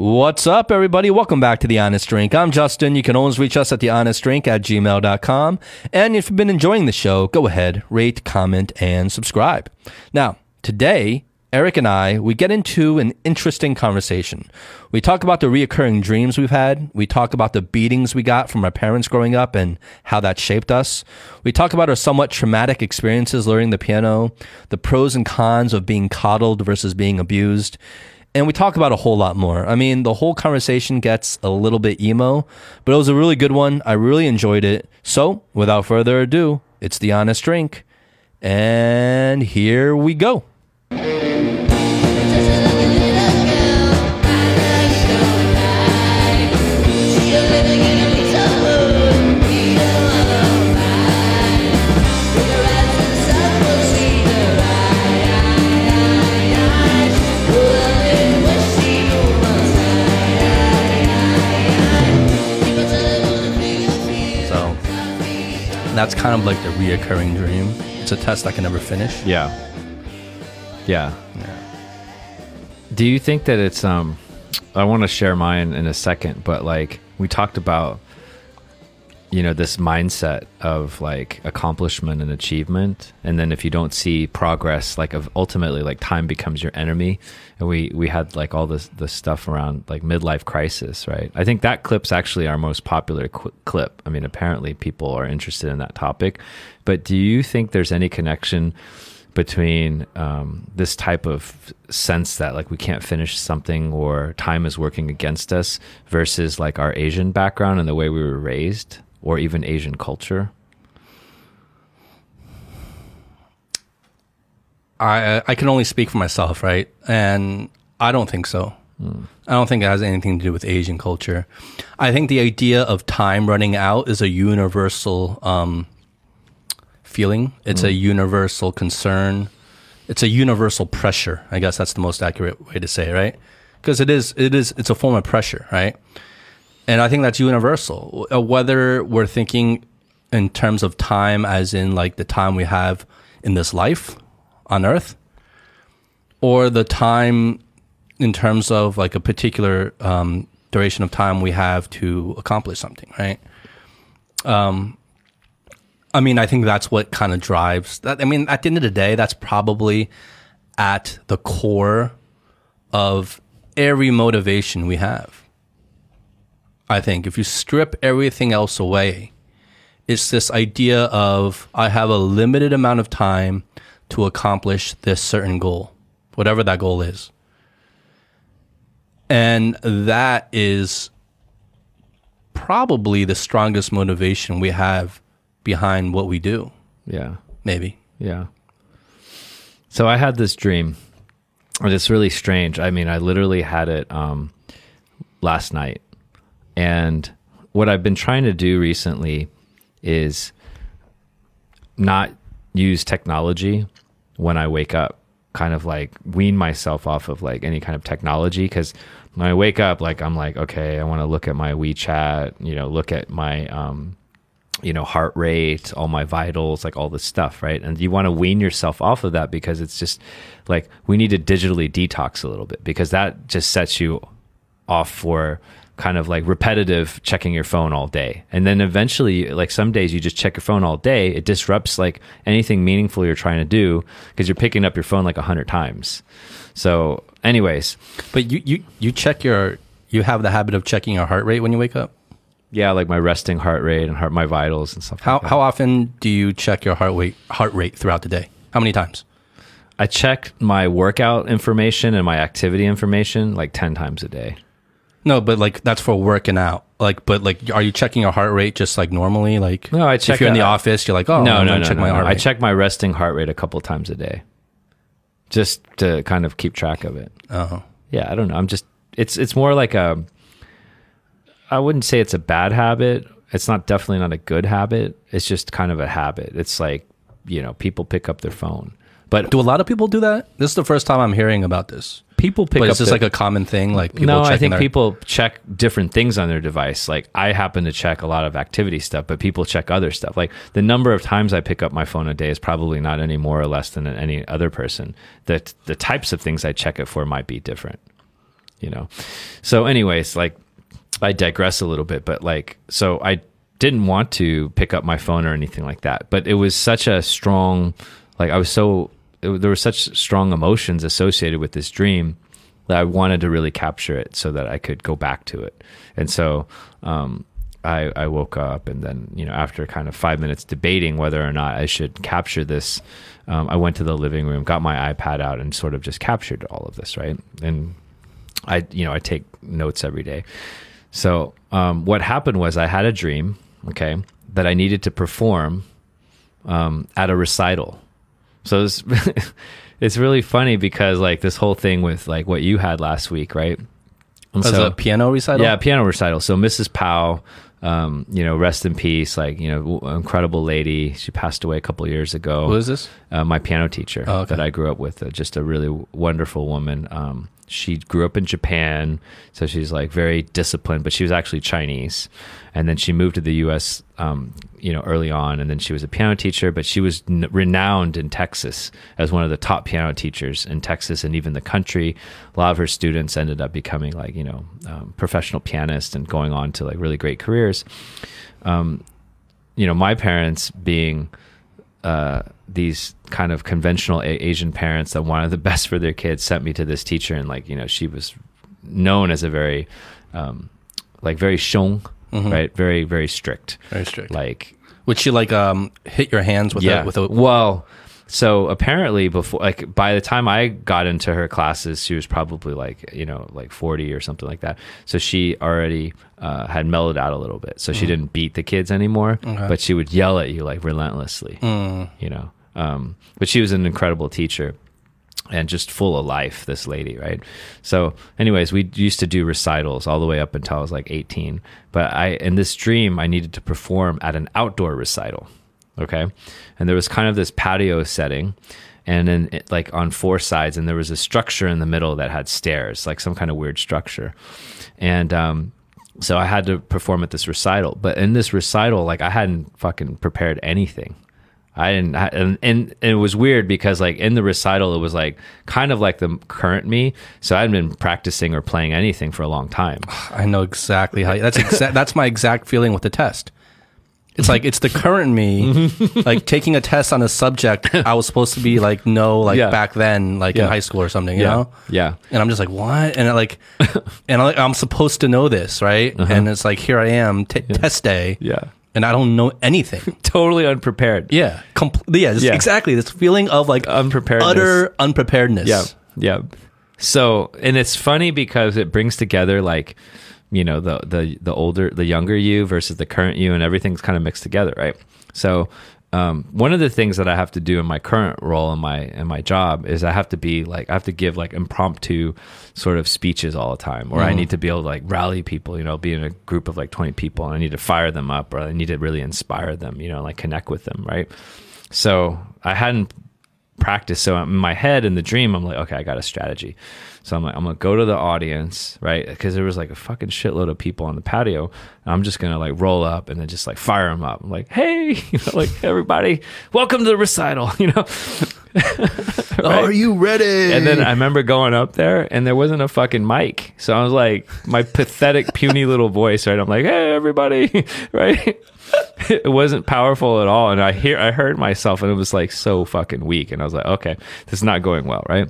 What's up, everybody? Welcome back to The Honest Drink. I'm Justin. You can always reach us at thehonestdrink at gmail.com. And if you've been enjoying the show, go ahead, rate, comment, and subscribe. Now, today, Aric and I, we get into an interesting conversation. We talk about the reoccurring dreams we've had. We talk about the beatings we got from our parents growing up and how that shaped us. We talk about our somewhat traumatic experiences learning the piano, the pros and cons of being coddled versus being abused. And we talk about a whole lot more. I mean, the whole conversation gets a little bit emo, but it was a really good one. I really enjoyed it. So, without further ado, it's the honest drink. And here we go. That's kind of like the reoccurring dream. It's a test I can never finish. Yeah. Yeah. Do you think that it's um I want to share mine in a second, but like we talked about you know this mindset of like accomplishment and achievement and then if you don't see progress like of ultimately like time becomes your enemy and we we had like all this the stuff around like midlife crisis right? I think that clip's actually our most popular qu- clip. I mean apparently people are interested in that topic. But do you think there's any connection between um, this type of sense that like we can't finish something or time is working against us versus like our asian background and the way we were raised or even asian culture I I can only speak for myself, right? And I don't think so. I don't think it has anything to do with Asian culture. I think the idea of time running out is a universal um, feeling. It's a universal concern. It's a universal pressure. I guess that's the most accurate way to say, it, right? Because it is it is it's a form of pressure, right? And I think that's universal. Uh, Whether we're thinking in terms of time, as in like the time we have in this life on Earth, or the time in terms of like a particular um, duration of time we have to accomplish something, right? Um, I mean, I think that's what kind of drives that. I mean, at the end of the day, that's probably at the core of every motivation we have. I think if you strip everything else away, it's this idea of I have a limited amount of time to accomplish this certain goal, whatever that goal is. And that is probably the strongest motivation we have behind what we do, yeah maybe. Yeah. So I had this dream, and it's really strange. I mean, I literally had it um, last night, and what I've been trying to do recently is not use technology when I wake up. Kind of like wean myself off of like any kind of technology because when I wake up, like I'm like, okay, I want to look at my WeChat, you know, look at my um, you know heart rate all my vitals like all this stuff right and you want to wean yourself off of that because it's just like we need to digitally detox a little bit because that just sets you off for kind of like repetitive checking your phone all day and then eventually like some days you just check your phone all day it disrupts like anything meaningful you're trying to do because you're picking up your phone like a hundred times so anyways But you, you, you check your, you have the habit of checking your heart rate when you wake up? yeah like my resting heart rate and heart my vitals and stuff How, like that. how often do you check your heart rate, heart rate throughout the day? How many times? I check my workout information and my activity information like 10 times a day. No, but like that's for working out. Like, but like, are you checking your heart rate just like normally? Like, No, I check if you're in the it- office, you're like, oh, no, I'm no, no, check no, my no. heart I check my resting heart rate a couple times a day just to kind of keep track of it. Oh, Yeah, I don't know. I'm just it's it's more like a I wouldn't say it's a bad habit. It's not definitely not a good habit. It's just kind of a habit. It's like, you know, people pick up their phone. But do a lot of people do that? This is the first time I'm hearing about this. people pick But up is this like a common thing? Like people no, I think their- people check different things on their device. Like I happen to check a lot of activity stuff, but people check other stuff. Like the number of times I pick up my phone a day is probably not any more or less than any other person. That the types of things I check it for might be different. you know. So, anyways, like I digress a little bit, but like, so I didn't want to pick up my phone or anything like that, but it was such a strong, like I was so it, there were such strong emotions associated with this dream that I wanted to really capture it so that I could go back to it. And so um, I, I woke up, and then you know after kind of five minutes debating whether or not I should capture this, um, I went to the living room, got my iPad out, and sort of just captured all of this, right? And I you know I take notes every day. So um, what happened was I had a dream, okay, that I needed to perform um, at a recital. So it's it's really funny because like this whole thing with like what you had last week, right? And As so, a piano recital. Yeah, piano recital. So Mrs. Powell, um, you know, rest in peace. Like you know, incredible lady. She passed away a couple years ago. Who is this? Uh, my piano teacher oh, okay. that I grew up with. Uh, just a really wonderful woman. Um, she grew up in Japan, so she's like very disciplined, but she was actually Chinese. And then she moved to the U.S. Um, you know, early on, and then she was a piano teacher. But she was renowned in Texas as one of the top piano teachers in Texas and even the country. A lot of her students ended up becoming like you know um, professional pianists and going on to like really great careers. Um, you know, my parents being uh, these kind of conventional a- Asian parents that wanted the best for their kids sent me to this teacher, and like you know, she was known as a very um, like very shong, mm-hmm. right? Very very strict, very strict. Like would she like um hit your hands with yeah a, with a well so apparently before like by the time i got into her classes she was probably like you know like 40 or something like that so she already uh, had mellowed out a little bit so she mm. didn't beat the kids anymore okay. but she would yell at you like relentlessly mm. you know um, but she was an incredible teacher and just full of life this lady right? So anyways we used to do recitals all the way up until i was like 18 but i in this dream i needed to perform at an outdoor recital okay? And there was kind of this patio setting and then it, like on four sides and there was a structure in the middle that had stairs like some kind of weird structure. And um, so i had to perform at this recital. But in this recital like i hadn't fucking prepared anything I didn't, and, and, it was weird because like in the recital, it was like kind of like the current me. So I hadn't been practicing or playing anything for a long time. I know exactly how. That's exact. that's my exact feeling with the test. It's like it's the current me, like taking a test on a subject I was supposed to be like no, like yeah. back then, like yeah. in high school or something, you yeah. know? Yeah. And I'm just like, what? And I like, and I, am supposed to know this, right? Uh-huh. And it's like, here I am, t- test day. Yeah and I don't know anything. totally unprepared. Yeah, yeah, yeah, exactly. This feeling of like unpreparedness, utter unpreparedness. Yeah, yeah. So, and it's funny because it brings together like, you know, the the the older, the younger you versus the current you, and everything's kind of mixed together, right? So, um, one of the things that I have to do in my current role in my in my job is I have to be like I have to give like impromptu sort of speeches all the time, or mm. I need to be able to like rally people, you know, be in a group of like twenty people, and I need to fire them up, or I need to really inspire them, you know, like connect with them, right? So I hadn't practiced, so in my head in the dream, I'm like, okay, I got a strategy. So I'm like, I'm gonna go to the audience, right? Because there was like a fucking shitload of people on the patio. I'm just gonna like roll up and then just like fire them up. I'm like, hey, you know, like everybody, welcome to the recital, you know. right? Are you ready? And then I remember going up there and there wasn't a fucking mic. So I was like, my pathetic, puny little voice, right? I'm like, hey, everybody, right? it wasn't powerful at all. And I hear, I heard myself and it was like so fucking weak. And I was like, okay, this is not going well, right?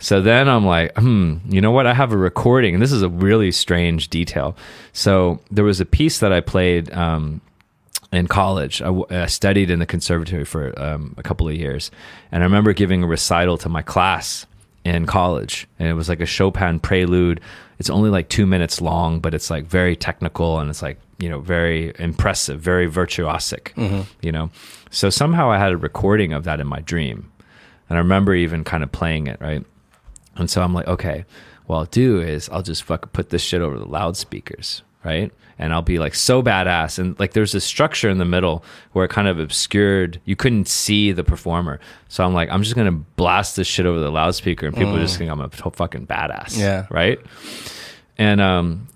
So then I'm like, hmm, you know what? I have a recording, and this is a really strange detail. So there was a piece that I played um, in college. I, studied in the conservatory for um, a couple of years, and I remember giving a recital to my class in college, and it was like a Chopin prelude. It's only like two minutes long, but it's like very technical, and it's like you know very impressive, very virtuosic. Mm-hmm. You know, so somehow I had a recording of that in my dream, and I remember even kind of playing it right and so I'm like, okay, what I'll do is I'll just fucking put this shit over the loudspeakers, right? And I'll be like so badass. And like there's this structure in the middle where it kind of obscured, you couldn't see the performer. So I'm like, I'm just gonna blast this shit over the loudspeaker and people mm. just think I'm a fucking badass. Yeah. Right. And um,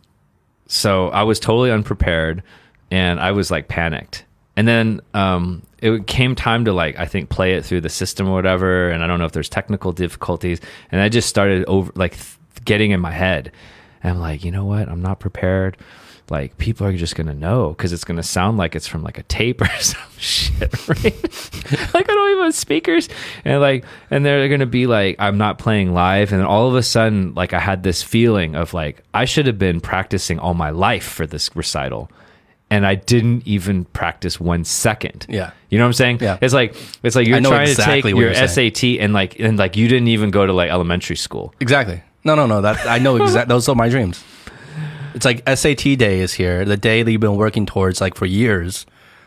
so I was totally unprepared and I was like panicked. And then um, it came time to like I think play it through the system or whatever, and I don't know if there's technical difficulties, and I just started over like th- getting in my head. And I'm like, you know what? I'm not prepared. Like people are just gonna know because it's gonna sound like it's from like a tape or some shit, right? like I don't even have speakers, and like, and they're gonna be like, I'm not playing live, and all of a sudden, like I had this feeling of like I should have been practicing all my life for this recital, and I didn't even practice one second. Yeah. You know what I'm saying? Yeah. It's like it's like you're trying exactly to take your saying. SAT and like and like you didn't even go to like elementary school. Exactly. No, no, no. That I know exactly. those are my dreams. It's like SAT day is here, the day that you've been working towards like for years,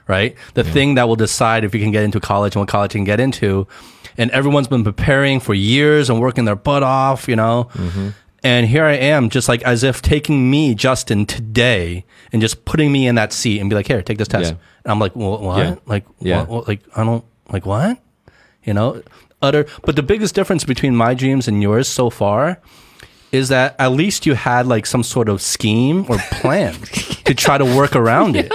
right? The thing that will decide if you can get into college and what college you can get into. And everyone's been preparing for years and working their butt off, you know? Mm-hmm. And here I am, just like as if taking me, Justin, today and just putting me in that seat and be like, here, take this test. Yeah. And I'm like, well, what? Yeah. Like, Yeah. what, what? Like, I don't, like, what? You know? Utter. But the biggest difference between my dreams and yours so far is that at least you had like some sort of scheme or plan to try to work around it.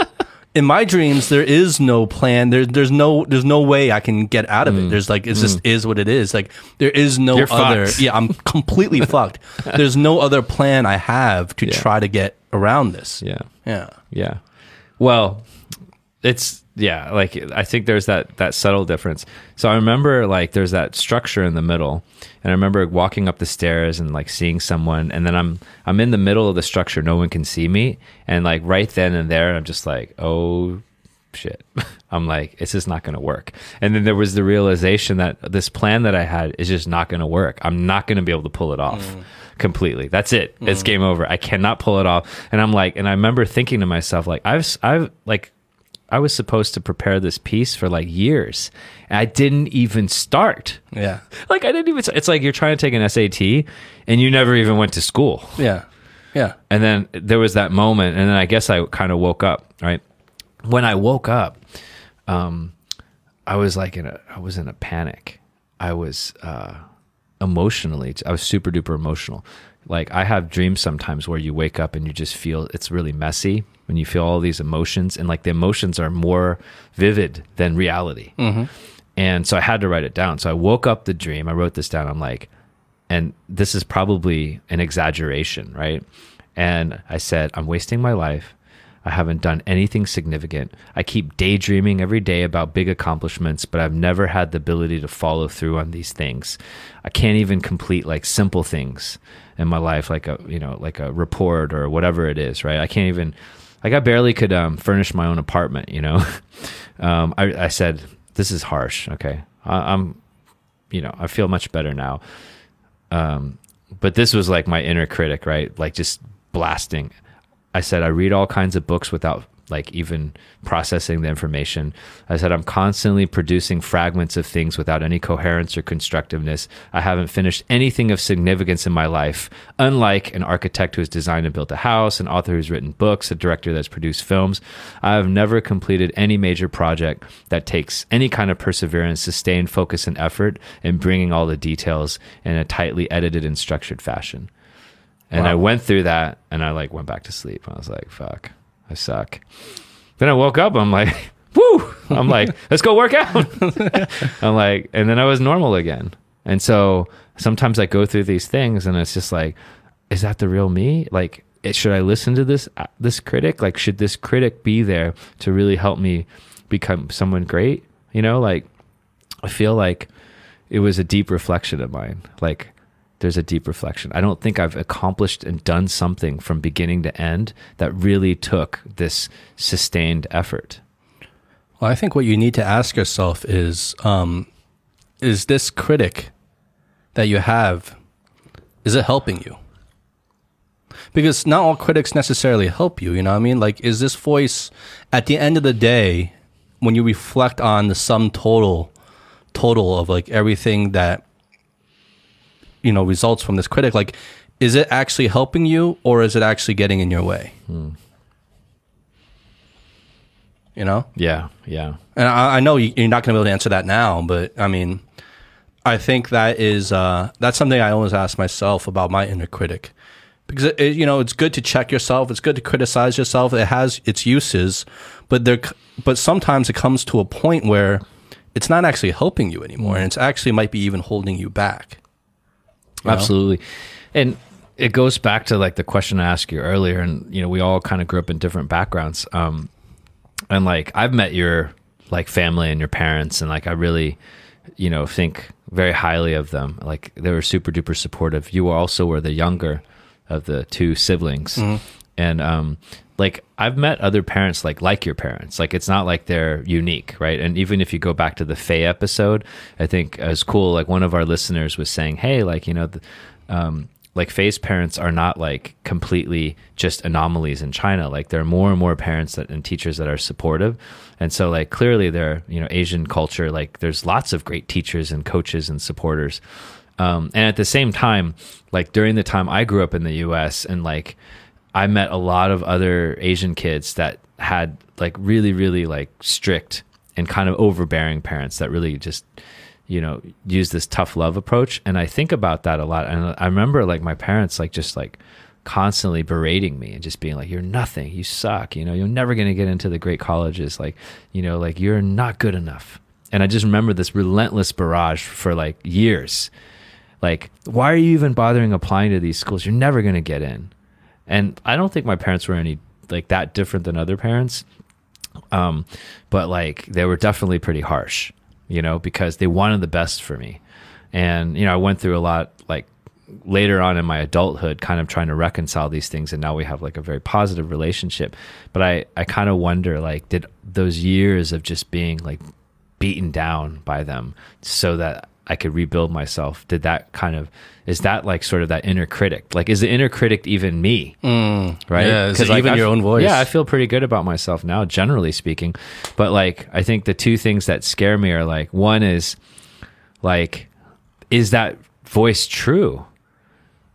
In my dreams, there is no plan. There, there's no, there's no way I can get out of it. There's like, it just is what it is. Like, there is no Mm. You're other. fucked. Yeah, I'm completely fucked. There's no other plan I have to try to get around this. Yeah. Yeah. Yeah. Well, it's yeah, like I think there's that that subtle difference. So I remember like there's that structure in the middle, and I remember walking up the stairs and like seeing someone, and then I'm I'm in the middle of the structure, no one can see me, and like right then and there, I'm just like, oh shit. I'm like, it's just not going to work. And then there was the realization that this plan that I had is just not going to work. I'm not going to be able to pull it off mm. completely. That's it. It's mm. game over. I cannot pull it off. And I'm like, and I remember thinking to myself, like, I've, I've, like, I was supposed to prepare this piece for like years. And I didn't even start. Yeah. Like, I didn't even, it's like you're trying to take an SAT and you never even went to school. Yeah. Yeah. And then there was that moment, and then I guess I kind of woke up. Right when I woke up, um, I was like in a I was in a panic. I was uh, emotionally, I was super duper emotional. Like I have dreams sometimes where you wake up and you just feel it's really messy when you feel all these emotions, and like the emotions are more vivid than reality. Mm-hmm. And so I had to write it down. So I woke up the dream. I wrote this down. I'm like, and this is probably an exaggeration, right? And I said, I'm wasting my life. I haven't done anything significant. I keep daydreaming every day about big accomplishments, but I've never had the ability to follow through on these things. I can't even complete like simple things in my life, like a you know, like a report or whatever it is, right? I can't even like I barely could um, furnish my own apartment, you know. um, I, I said, "This is harsh." Okay, I, I'm, you know, I feel much better now um, but this was like my inner critic, right? Like just blasting. I said I read all kinds of books without like even processing the information. I said I'm constantly producing fragments of things without any coherence or constructiveness. I haven't finished anything of significance in my life. Unlike an architect who has designed and built a house, an author who's written books, a director that's produced films, I have never completed any major project that takes any kind of perseverance, sustained focus, and effort in bringing all the details in a tightly edited and structured fashion. And I went through that and I like went back to sleep. I was like, fuck, I suck. Then I woke up, I'm like, woo! I'm like, let's go work out. I'm like, and then I was normal again. And so sometimes I go through these things and it's just like, is that the real me? Like, it, should I listen to this uh, this critic? Like, should this critic be there to really help me become someone great? You know, like I feel like it was a deep reflection of mine. Like there's a deep reflection. I don't think I've accomplished and done something from beginning to end that really took this sustained effort. Well, I think what you need to ask yourself is um, is this critic that you have is it helping you? Because not all critics necessarily help you, you know what I mean? Like is this voice at the end of the day when you reflect on the sum total total of like everything that you know results from this critic like is it actually helping you or is it actually getting in your way? You know? Yeah, yeah. And I, I know you- you're not going to be able to answer that now, but I mean, I think that is uh, that's something I always ask myself about my inner critic, because it, it- you know it's good to check yourself, it's good to criticize yourself. It has its uses, but there, but sometimes it comes to a point where it's not actually helping you anymore, and it's actually might be even holding you back. Know? Absolutely. And it goes back to like the question I asked you earlier, and you know, we all kind of grew up in different backgrounds. Um, and like I've met your like family and your parents, and like I really, you know, think very highly of them. Like they were super duper supportive. You also were the younger of the two siblings, and um, like I've met other parents like like your parents. Like it's not like they're unique, right? And even if you go back to the Faye episode, I think it was cool. Like one of our listeners was saying, "Hey, like you know." The, um, like Faye's parents are not like completely just anomalies in China. Like there are more and more parents that, and teachers that are supportive. And so like clearly there, you know, Asian culture, like there's lots of great teachers and coaches and supporters. Um, and at the same time, like during the time I grew up in the US and like I met a lot of other Asian kids that had like really, really like strict and kind of overbearing parents that really just you know use this tough love approach. And i think about that a lot. And i remember like my parents like just like constantly berating me and just being like you're nothing. You suck. You know you're never going to get into the great colleges. Like you know like you're not good enough. And i just remember this relentless barrage for like years. Like why are you even bothering applying to these schools? You're never going to get in and i don't think my parents were any like that different than other parents um but like they were definitely pretty harsh you know, because they wanted the best for me. And, you know, I went through a lot like later on in my adulthood, kind of trying to reconcile these things. And now we have like a very positive relationship. But I, I kind of wonder like, did those years of just being like beaten down by them so that I could rebuild myself, did that kind of, is that like sort of that inner critic? Like, is the inner critic even me? Mm, right? Yeah, it like, even I your own voice? Yeah, I feel pretty good about myself now, generally speaking. But like, I think the two things that scare me are like, one is like, is that voice true?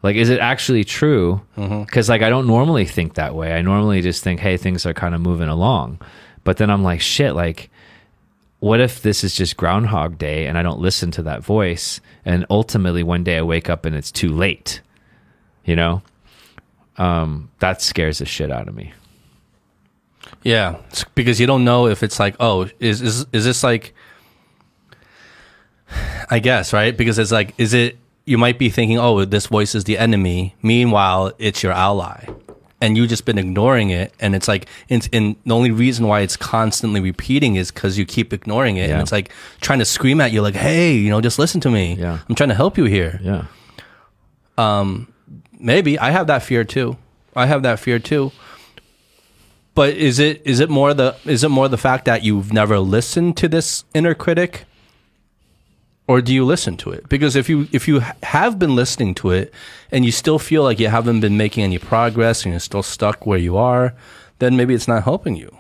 Like, is it actually true? Because like, I don't normally think that way. I normally just think, hey, things are kind of moving along. But then I'm like, shit, like, what if this is just Groundhog Day and I don't listen to that voice? And ultimately, one day I wake up and it's too late. You know, um, that scares the shit out of me. Yeah, because you don't know if it's like, oh, is is is this like? I guess right because it's like, is it? You might be thinking, oh, this voice is the enemy. Meanwhile, it's your ally, and you've just been ignoring it. And it's like, it's, and the only reason why it's constantly repeating is because you keep ignoring it, Yeah. and it's like trying to scream at you, like, hey, you know, just listen to me. Yeah. I'm trying to help you here. Yeah. um maybe i have that fear too i have that fear too but is it is it more the is it more the fact that you've never listened to this inner critic or do you listen to it? Because if you if you have been listening to it and you still feel like you haven't been making any progress and you're still stuck where you are then maybe it's not helping you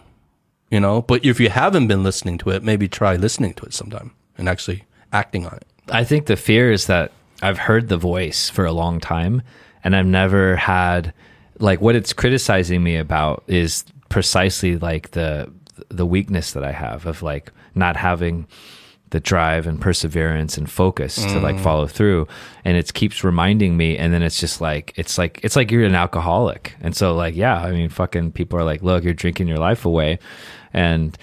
you know? But if you haven't been listening to it maybe try listening to it sometime and actually acting on it. I think the fear is that I've heard the voice for a long time and I've never had like what it's criticizing me about is precisely like the the weakness that I have of like not having the drive and perseverance and focus to like mm. follow through. And it keeps reminding me and then it's just like it's like it's like you're an alcoholic. And so like yeah i mean fucking people are like look you're drinking your life away and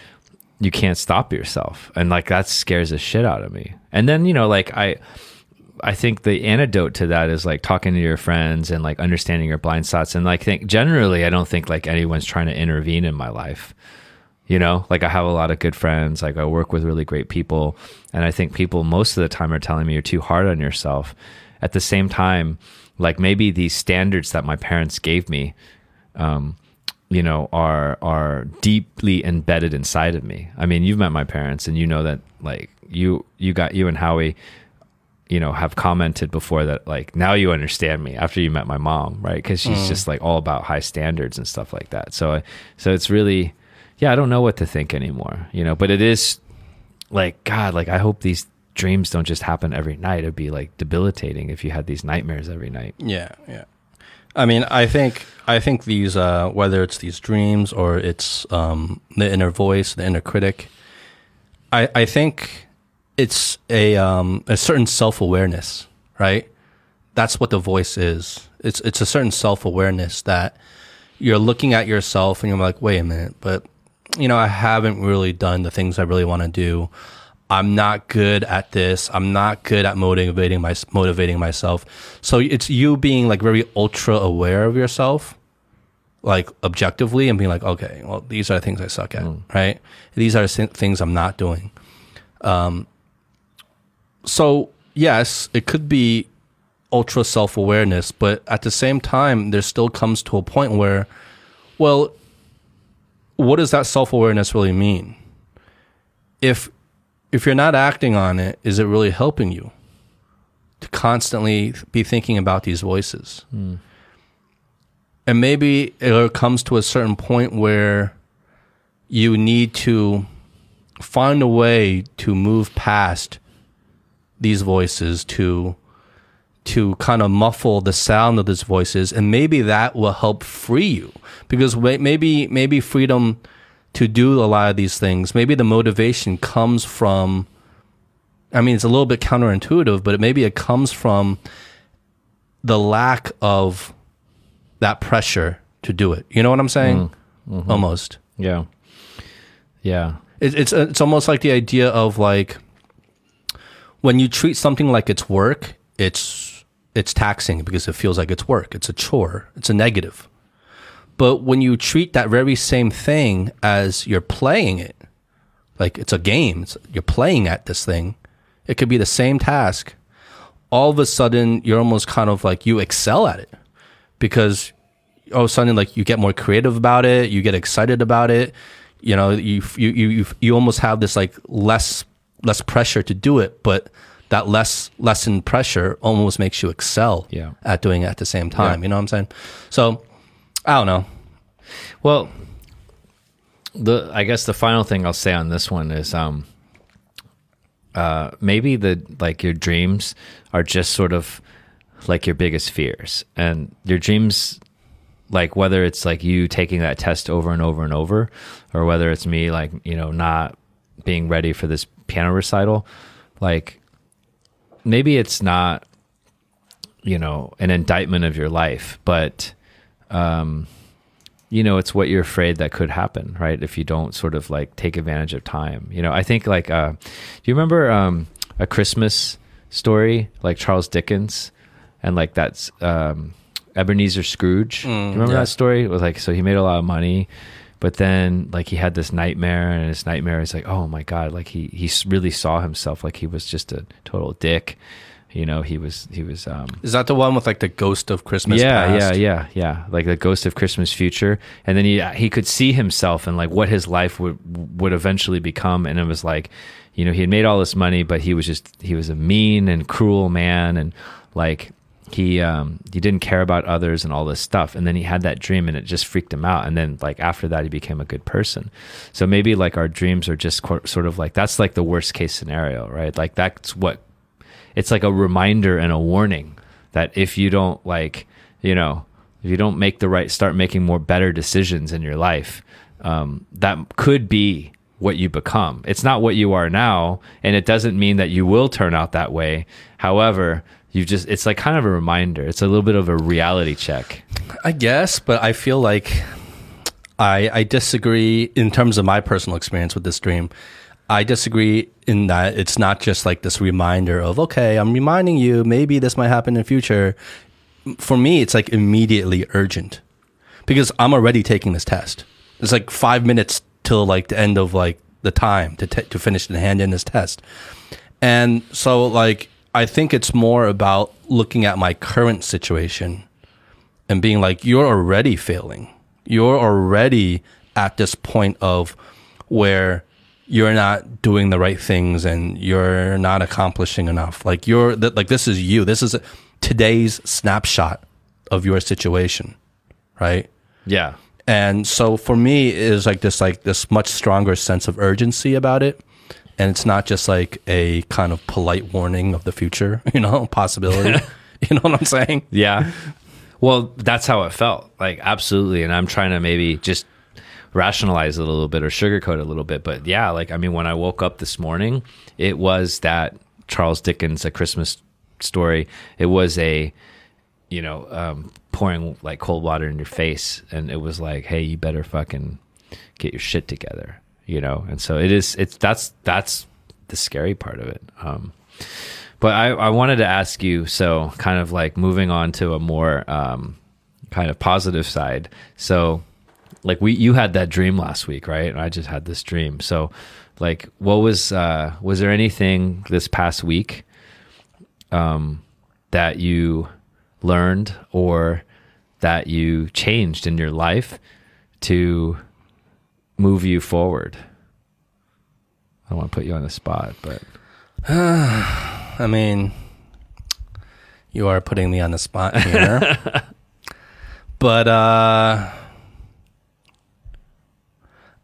you can't stop yourself. And like that scares the shit out of me. And then you know like i i think the antidote to that is like talking to your friends and like understanding your blind spots. And like think generally i don't think like anyone's trying to intervene in my life you know like i have a lot of good friends like i work with really great people and i think people most of the time are telling me you're too hard on yourself. At the same time like maybe these standards that my parents gave me um, you know are are deeply embedded inside of me. I mean you've met my parents and you know that like you you got you and howie you know have commented before that like now you understand me after you met my mom right? Because she's just like all about high standards and stuff like that. So so it's really yeah i don't know what to think anymore you know but it is like god like i hope these dreams don't just happen every night it'd be like debilitating if you had these nightmares every night Yeah, yeah. I mean, I think I think these uh, whether it's these dreams or it's um, the inner voice, the inner critic, I I think it's a um, a certain self awareness, right? That's what the voice is. It's it's a certain self awareness that you're looking at yourself and you're like, wait a minute, but you know, I haven't really done the things I really want to do. I'm not good at this. I'm not good at motivating my motivating myself. So it's you being like very ultra aware of yourself, like objectively, and being like, okay, well, these are the things I suck at, right? These are the things I'm not doing. Um. So yes, it could be ultra self awareness, but at the same time, there still comes to a point where, well, what does that self awareness really mean? If if you're not acting on it, is it really helping you to constantly be thinking about these voices? Hmm. And maybe it comes to a certain point where you need to find a way to move past these voices to to kind of muffle the sound of these voices and maybe that will help free you. Because maybe maybe freedom to do a lot of these things maybe the motivation comes from i mean it's a little bit counterintuitive but it, maybe it comes from the lack of that pressure to do it. You know what i'm saying? Mm, mm-hmm. Almost. Yeah. Yeah. it, it's uh, it's almost like the idea of like when you treat something like it's work, it's it's taxing because it feels like it's work. It's a chore. It's a negative. But when you treat that very same thing as you're playing it, like it's a game, it's, you're playing at this thing, it could be the same task. All of a sudden, you're almost kind of like you excel at it because all of a sudden, like you get more creative about it, you get excited about it. You know, you you you you, you almost have this like less less pressure to do it, but that less lessened pressure almost makes you excel Yeah. at doing it at the same time. You know what I'm saying? So I don't know. Well, the I guess the final thing I'll say on this one is um uh maybe the like your dreams are just sort of like your biggest fears and your dreams like whether it's like you taking that test over and over and over or whether it's me like you know not being ready for this piano recital like maybe it's not you know an indictment of your life but um you know it's what you're afraid that could happen right? If you don't sort of like take advantage of time. You know i think like uh do you remember um a christmas story like charles dickens and like that's um ebenezer scrooge? Do you remember yeah. that story? It was like so he made a lot of money but then like he had this nightmare and his nightmare is like oh my god like he he really saw himself like he was just a total dick you know he was he was um Is that the one with like the ghost of Christmas? yeah, past? yeah, yeah, yeah. Like the ghost of Christmas future, and then he he could see himself and like what his life would would eventually become, and it was like, you know, he had made all this money, but he was just he was a mean and cruel man, and like he um he didn't care about others and all this stuff, and then he had that dream, and it just freaked him out, and then like after that, he became a good person. So maybe like our dreams are just sort of like that's like the worst case scenario, right? Like that's what it's like a reminder and a warning that if you don't like you know if you don't make the right start making more better decisions in your life um, that could be what you become it's not what you are now and it doesn't mean that you will turn out that way however you just it's like kind of a reminder it's a little bit of a reality check I guess, but I feel like I I disagree in terms of my personal experience with this dream. I disagree in that it's not just like this reminder of okay, I'm reminding you maybe this might happen in the future. For me, it's like immediately urgent because I'm already taking this test. It's like five minutes till like the end of like the time to t- to finish and hand in this test, and so like I think it's more about looking at my current situation and being like, you're already failing. You're already at this point of where you're not doing the right things and you're not accomplishing enough. Like you're th- like this is you. This is today's snapshot of your situation, right? yeah And so for me, it is like this like this much stronger sense of urgency about it. And it's not just like a kind of polite warning of the future, you know, possibility. you know what I'm saying? Yeah. Well, that's how it felt. Like absolutely. And I'm trying to maybe just rationalize it a little bit or sugarcoat it a little bit. But yeah, like I mean when I woke up this morning, it was that Charles Dickens a Christmas story. It was a you know, um, pouring like cold water in your face and it was like, hey, you better fucking get your shit together, you know? And so it is it's that's that's the scary part of it. Um, but I, I wanted to ask you, so kind of like moving on to a more um, kind of positive side. So, like we, you had that dream last week, right? And I just had this dream. So, like, what was uh, was there anything this past week um, that you learned or that you changed in your life to move you forward? I don't want to put you on the spot, but I mean, you are putting me on the spot here. but uh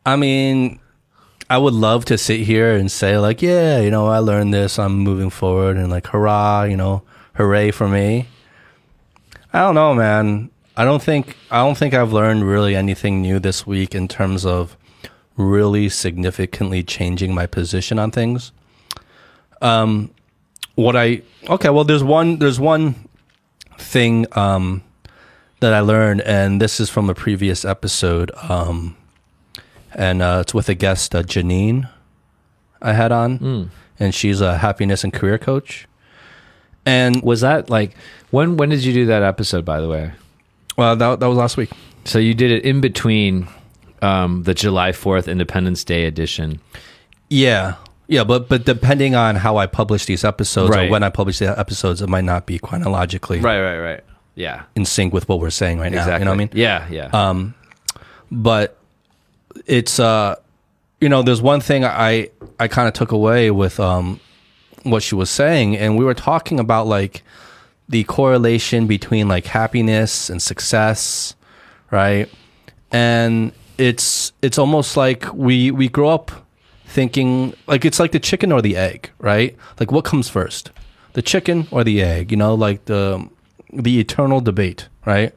I mean, I would love to sit here and say like, yeah, you know, I learned this, I'm moving forward and like hurrah, you know, hooray for me. I don't know, man. I don't think I don't think I've learned really anything new this week in terms of really significantly changing my position on things. Um, what I okay, well, there's one there's one thing um, that I learned, and this is from a previous episode, um, and uh, it's with a guest, uh, Janine, I had on, Mm. and she's a happiness and career coach. And was that like when when did you do that episode by the way? well, that that was last week. So you did it in between um, the July 4th Independence Day edition. Yeah. Yeah, but but depending on how I publish these episodes Right. or when I publish the episodes, it might not be chronologically Right, right, right. Yeah. in sync with what we're saying right now. You know what I mean? Yeah, yeah. Um, but it's uh, you know, there's one thing I I kind of took away with um what she was saying, and we were talking about like the correlation between like happiness and success, right? And it's it's almost like we we grow up thinking like it's like the chicken or the egg, right? Like what comes first, the chicken or the egg? You know, like the the eternal debate, right?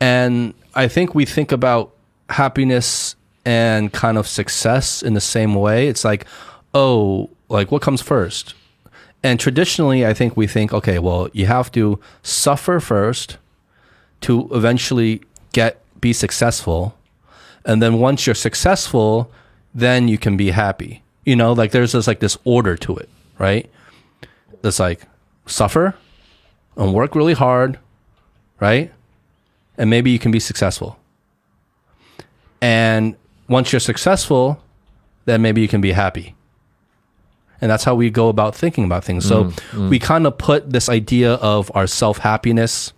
And I think we think about happiness and kind of success in the same way. It's like, oh, like what comes first? And traditionally, I think we think, okay, well, you have to suffer first to eventually get be successful. And then once you're successful, then you can be happy. You know, like there's this like this order to it, right? It's like suffer and work really hard, right? And maybe you can be successful. And once you're successful, then maybe you can be happy. And that's how we go about thinking about things. So mm, mm. we kind of put this idea of our self happiness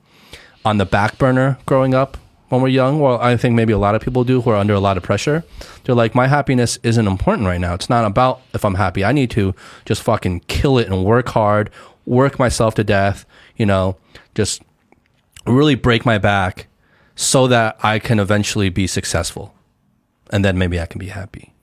on the back burner growing up when we're young. Well, I think maybe a lot of people do who are under a lot of pressure. They're like, my happiness isn't important right now. It's not about if I'm happy. I need to just fucking kill it and work hard, work myself to death, you know, just really break my back so that I can eventually be successful. And then maybe I can be happy.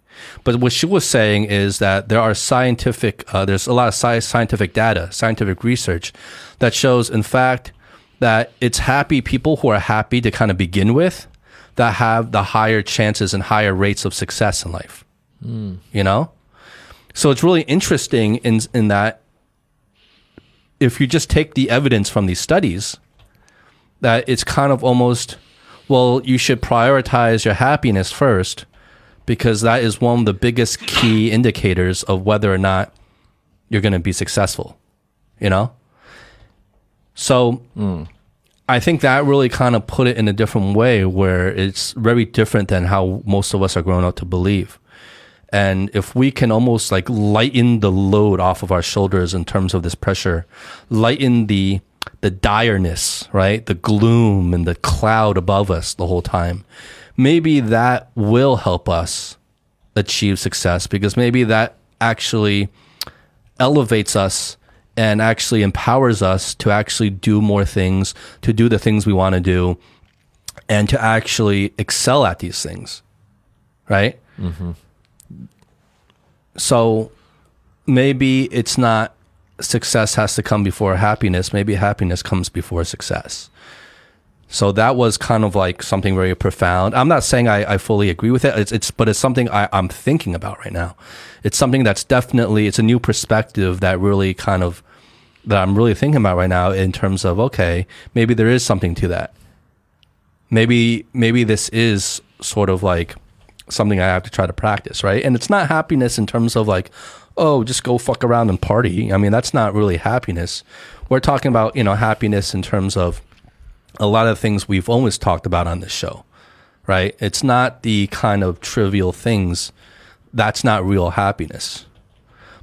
But what she was saying is that there are scientific, uh, there's a lot of sci- scientific data, scientific research that shows, in fact, that it's happy people who are happy to kind of begin with that have the higher chances and higher rates of success in life. Hmm. You know? So it's really interesting in, in that if you just take the evidence from these studies, that it's kind of almost, well, you should prioritize your happiness first because that is one of the biggest key indicators of whether or not you're going to be successful, you know? So I think that really kind of put it in a different way where it's very different than how most of us are grown up to believe. And if we can almost like lighten the load off of our shoulders in terms of this pressure, lighten the the direness, right? The gloom and the cloud above us the whole time. Maybe that will help us achieve success because maybe that actually elevates us and actually empowers us to actually do more things, to do the things we want to do, and to actually excel at these things. Right? Mm-hmm. So maybe it's not success has to come before happiness. Maybe happiness comes before success. So that was kind of like something very profound. I'm not saying I, I fully agree with it. It's, it's but it's something I, I'm thinking about right now. It's something that's definitely it's a new perspective that really kind of that I'm really thinking about right now in terms of okay, maybe there is something to that. Maybe maybe this is sort of like something I have to try to practice, right? And it's not happiness in terms of like, oh, just go fuck around and party. I mean, that's not really happiness. We're talking about, you know, happiness in terms of a lot of things we've always talked about on this show, right? It's not the kind of trivial things. That's not real happiness.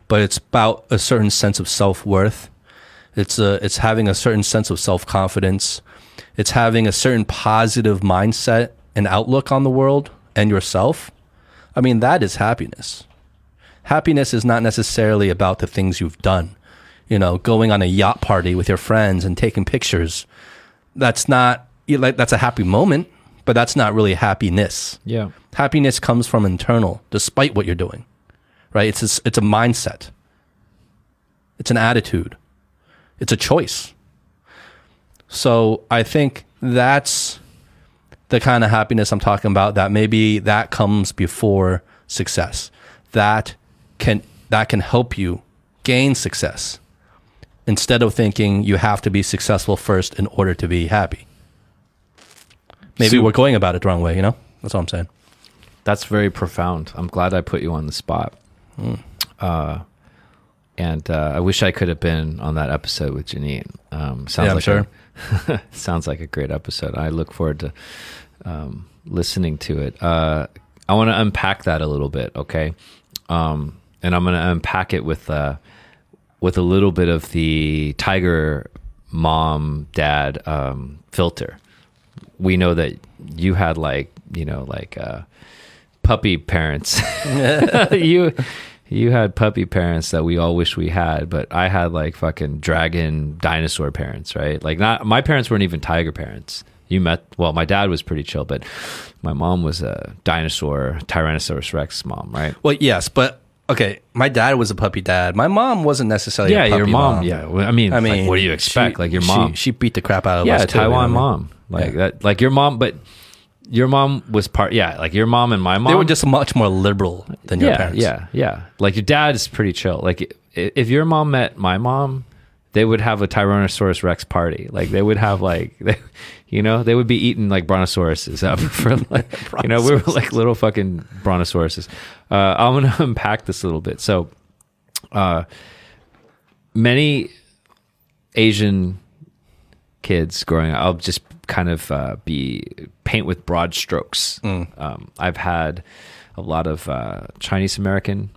But it's about a certain sense of self-worth. It's a, it's having a certain sense of self-confidence. It's having a certain positive mindset and outlook on the world and yourself. I mean, that is happiness. Happiness is not necessarily about the things you've done. You know, going on a yacht party with your friends and taking pictures. That's not like that's a happy moment, but that's not really happiness. Yeah. Happiness comes from internal, despite what you're doing, right? It's a, it's a mindset. It's an attitude. It's a choice. So I think that's the kind of happiness I'm talking about. That maybe that comes before success. That can that can help you gain success instead of thinking you have to be successful first in order to be happy. Maybe So- we're going about it the wrong way. You know, that's all I'm saying. That's very profound. I'm glad I put you on the spot. Uh, and uh, I wish I could have been on that episode with Janine. Um, sounds Yeah, like sure. A, sounds like a great episode. I look forward to um, listening to it. Uh, I want to unpack that a little bit, okay? Um, and I'm going to unpack it with uh, with a little bit of the tiger mom dad um, filter. We know that you had like you know like. Uh, puppy parents. you you had puppy parents that we all wish we had, but I had like fucking dragon dinosaur parents, right? Like not my parents weren't even tiger parents. You met well, my dad was pretty chill, but my mom was a dinosaur Tyrannosaurus Rex mom, right? Well, yes, but okay. My dad was a puppy dad. My mom wasn't necessarily. yeah, a puppy your mom, Yeah, well, I mean, I mean, like, what do you expect? she- like your mom, she, beat the crap out of yeah, us. too, you know Taiwan what mom, like Yeah. that, like your mom, but your mom was part. Yeah, like your mom and my mom. They were just much more liberal than your yeah, parents. Yeah, yeah. Like your dad is pretty chill. Like if your mom met my mom, they would have a Tyrannosaurus Rex party. Like they would have like, they, you know, they would be eating like brontosauruses up for like, you know, we were like little fucking brontosauruses. Uh, I'm gonna unpack this a little bit. So, uh, many Asian kids growing up, I'll just kind of uh, be paint with broad strokes. Um, I've had a lot of uh, Chinese American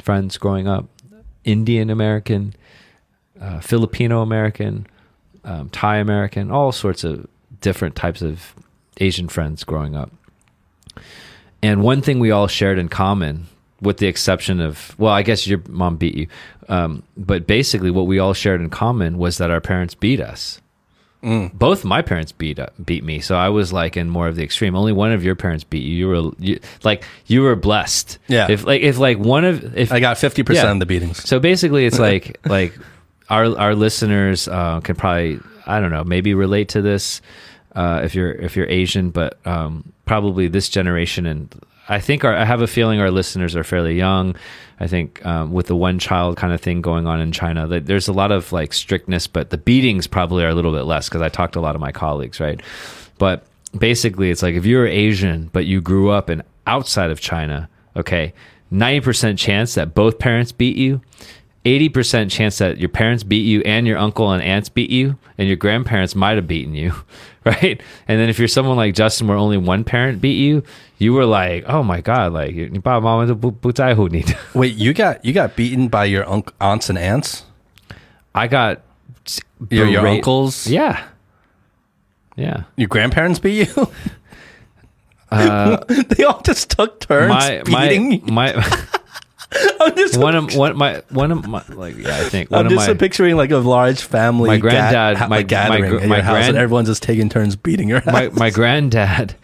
friends growing up, Indian American, uh, Filipino American, um, Thai American, all sorts of different types of Asian friends growing up. And one thing we all shared in common, with the exception of, well, I guess your mom beat you, um, but basically what we all shared in common was that our parents beat us. Both my parents beat uh, beat me, so I was like in more of the extreme. Only one of your parents beat you. You were you, like you were blessed. Yeah. If like if like one of if I got fifty percent of the beatings. so basically, it's like like our our listeners uh, can probably I don't know maybe relate to this uh, if you're if you're Asian, but um, probably this generation and I think our, I have a feeling our listeners are fairly young. I think um, with the one child kind of thing going on in China, there's a lot of like strictness, but the beatings probably are a little bit less because I talked to a lot of my colleagues, right? But basically, it's like if you're Asian but you grew up in outside of China, okay, ninety percent chance that both parents beat you. 80% chance that your parents beat you and your uncle and aunts beat you and your grandparents might have beaten you right? And then if you're someone like justin where only one parent beat you you were like oh my god like wait you got you got beaten by your un- aunts and aunts? I got your, your uncles yeah. Yeah. Your grandparents beat you? Uh, they all just took turns my, beating my, my I'm just, one of one my one of my like yeah i think one I'm of just my picturing like a large family My granddad- ha- my- like gathering my at my your house, and everyone's just taking turns beating your ass. my my granddad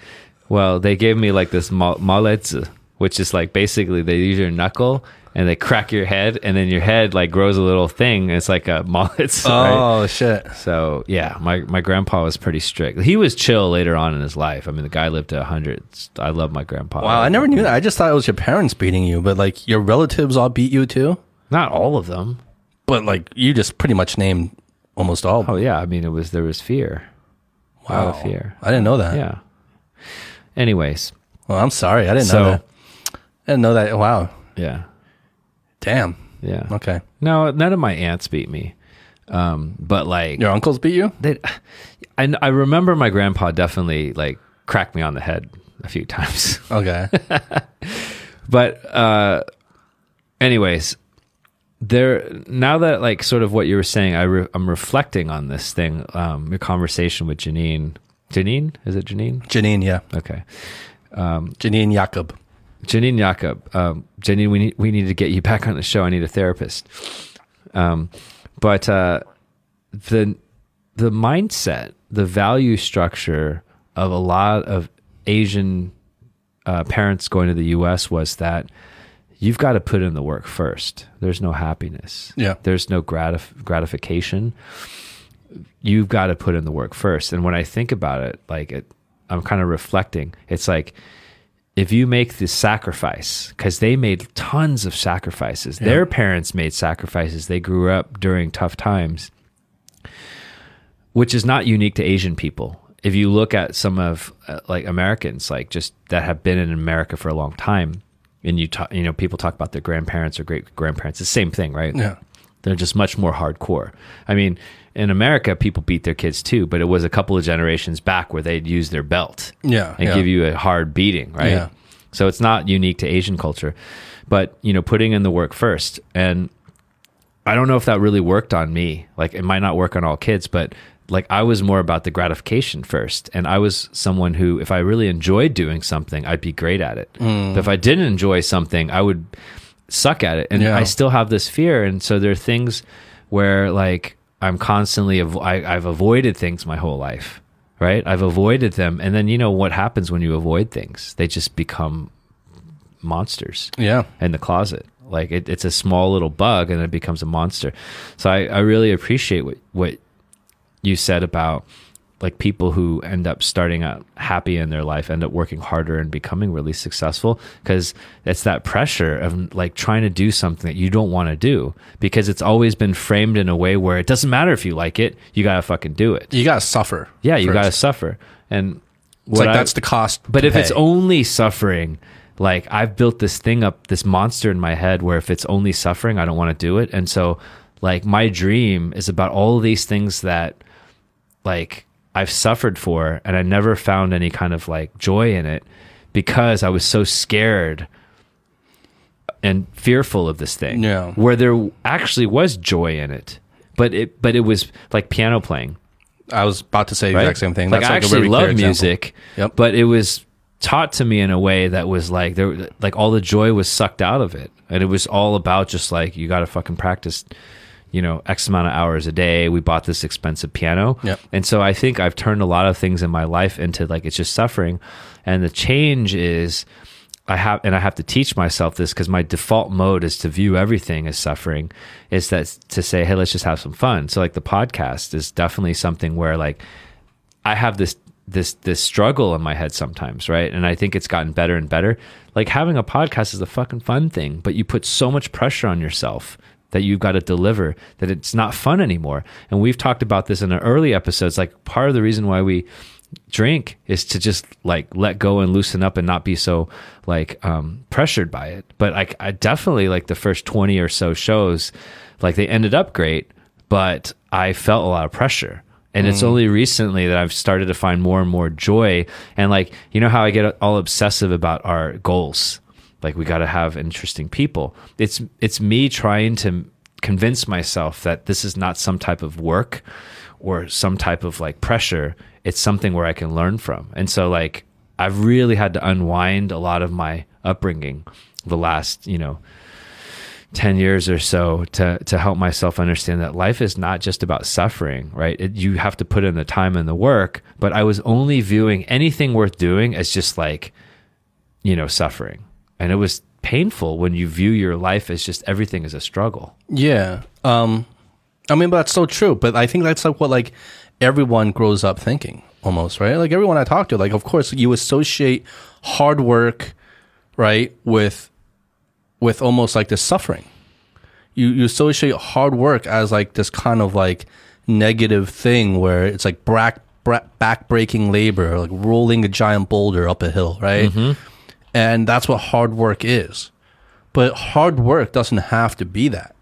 well they gave me like this ma- maletsu which is like basically they use your knuckle and they crack your head and then your head like grows a little thing it's like a right? oh shit! so yeah my, my grandpa was pretty strict he was chill later on in his life i mean the guy lived to 100 i love my grandpa Wow, I never knew that. I just thought it was your parents beating you, but like your relatives all beat you too. not all of them But like you just pretty much named almost all. oh yeah i mean it was there was fear a lot of Wow. fear I didn't know that. Yeah. Anyways, Well, I'm sorry. I didn't So- know that. I didn't know that. Wow. Yeah. Damn. Yeah. Okay. No, none of my aunts beat me. Um, but like Your uncles beat you? they, I, I remember my grandpa definitely like cracked me on the head a few times. Okay. but uh anyways there now that like sort of what you were saying I re- i'm reflecting on this thing um your conversation with janine janine is it janine Janine, yeah. okay Janine Jakob. janine jakob um janine we need we need to get you back on the show. I need a therapist. Um but uh the the mindset the value structure of a lot of asian uh, parents going to the us was that you've got to put in the work first. There's no happiness. Yeah. there's no gratif- gratification. You've got to put in the work first. And when i think about it like it, i'm kind of reflecting. It's like if you make the sacrifice because they made tons of sacrifices. Their parents made sacrifices. They grew up during tough times which is not unique to asian people. If you look at some of uh, like americans like just that have been in america for a long time and you talk you know people talk about their grandparents or great grandparents the same thing right? Yeah. they're just much more hardcore. I mean, in America, people beat their kids too, but it was a couple of generations back where they'd use their belt Yeah, and yeah. give you a hard beating, right? Yeah. So it's not unique to Asian culture, but you know, putting in the work first. And I don't know if that really worked on me. Like, it might not work on all kids, but like I was more about the gratification first. And I was someone who, if I really enjoyed doing something, I'd be great at it. Mm. But if I didn't enjoy something, I would suck at it. And Yeah. I still have this fear. And so there are things where like I'm constantly, avo- I, I've avoided things my whole life, right? I've avoided them. And then you know what happens when you avoid things? They just become monsters Yeah. in the closet. Like it, it's a small little bug and it becomes a monster. So I, I really appreciate what, what you said about like people who end up starting out happy in their life end up working harder and becoming really successful because it's that pressure of like trying to do something that you don't want to do because it's always been framed in a way where it doesn't matter if you like it you gotta fucking do it You gotta suffer. yeah you first. gotta suffer and like I- that's the cost. but if it's only suffering, like I've built this thing up, this monster in my head where if it's only suffering, I don't want to do it. And so, like, my dream is about all of these things that, like, I've suffered for and I never found any kind of like joy in it because I was so scared and fearful of this thing. Yeah. Where there actually was joy in it. But it but it was like piano playing I was about to say the right? exact same thing. Like That's I like actually love music, Yep. but it was taught to me in a way that was like there, like all the joy was sucked out of it, and it was all about just like you got to fucking practice, you know, x amount of hours a day. We bought this expensive piano, Yep. and so I think I've turned a lot of things in my life into like it's just suffering, and the change is. I have, and I have to teach myself this because my default mode is to view everything as suffering. Is that to say, hey, let's just have some fun. So, like the podcast is definitely something where like I have this this this struggle in my head sometimes, right? And I think it's gotten better and better. Like having a podcast is a fucking fun thing, but you put so much pressure on yourself that you've got to deliver that it's not fun anymore. And we've talked about this in the early episodes. Like part of the reason why we drink is to just like let go and loosen up and not be so like um pressured by it. But like I definitely like the first 20 or so shows like they ended up great, but I felt a lot of pressure. And it's only recently that I've started to find more and more joy. And like, you know how I get all obsessive about our goals? Like we got to have interesting people. It's it's me trying to convince myself that this is not some type of work or some type of like pressure. It's something where I can learn from. And so like I've really had to unwind a lot of my upbringing the last, you know, 10 years or so to to help myself understand that life is not just about suffering right it, you have to put in the time and the work but i was only viewing anything worth doing as just like you know suffering and it was painful when you view your life as just everything is a struggle Yeah. Um, I mean, but that's so true. But I think that's like what like everyone grows up thinking almost, right? Like everyone I talk to, like of course you associate hard work, right, with with almost like this suffering. You you associate hard work as like this kind of like negative thing where it's like back back breaking labor, like rolling a giant boulder up a hill, right? And that's what hard work is. But hard work doesn't have to be that.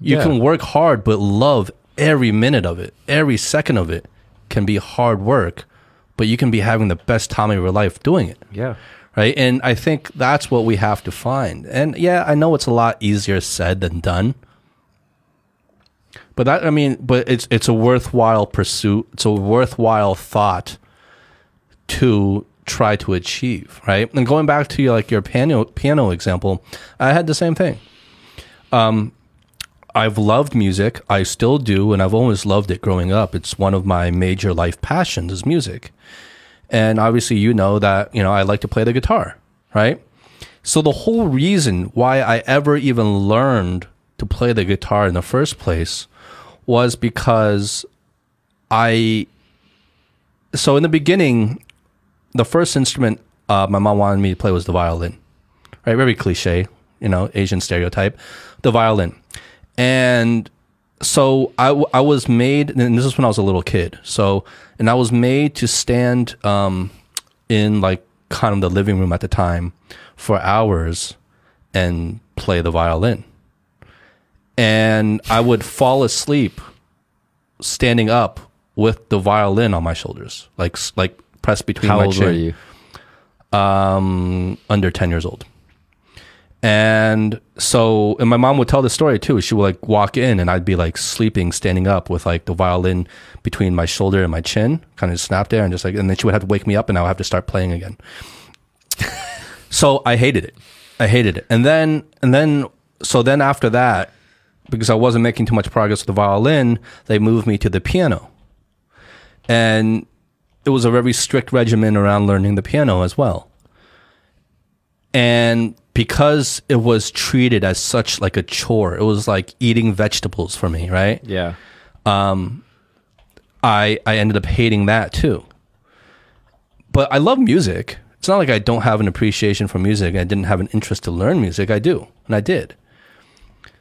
You Yeah. can work hard, but love every minute of it, every second of it can be hard work, but you can be having the best time of your life doing it Yeah. right? And I think that's what we have to find. And yeah, I know it's a lot easier said than done. But that I mean, but it's it's a worthwhile pursuit. It's a worthwhile thought to try to achieve, right? And going back to like your piano piano example, I had the same thing. Um, I've loved music. I still do, and I've always loved it growing up. It's one of my major life passions is music. And obviously, you know that, you know, I like to play the guitar, right? So the whole reason why I ever even learned to play the guitar in the first place was because I so in the beginning, the first instrument uh, my mom wanted me to play was the violin, right? Very cliche, you know, Asian stereotype, the violin. And so I, I was made, and this is when I was a little kid. So, and I was made to stand um, in like kind of the living room at the time for hours and play the violin. And I would fall asleep standing up with the violin on my shoulders, like like pressed between How my old chin were you? um, under 10 years old. And so, and my mom would tell the story too. She would like walk in and I'd be like sleeping, standing up with like the violin between my shoulder and my chin, kind of snapped there and just like, and then she would have to wake me up and I would have to start playing again. so I hated it. I hated it. And then, and then, so then after that, because I wasn't making too much progress with the violin, they moved me to the piano. And it was a very strict regimen around learning the piano as well. And because it was treated as such like a chore, it was like eating vegetables for me, right? Yeah. Um, I I ended up hating that too. But I love music. It's not like I don't have an appreciation for music. I didn't have an interest to learn music. I do, and I did.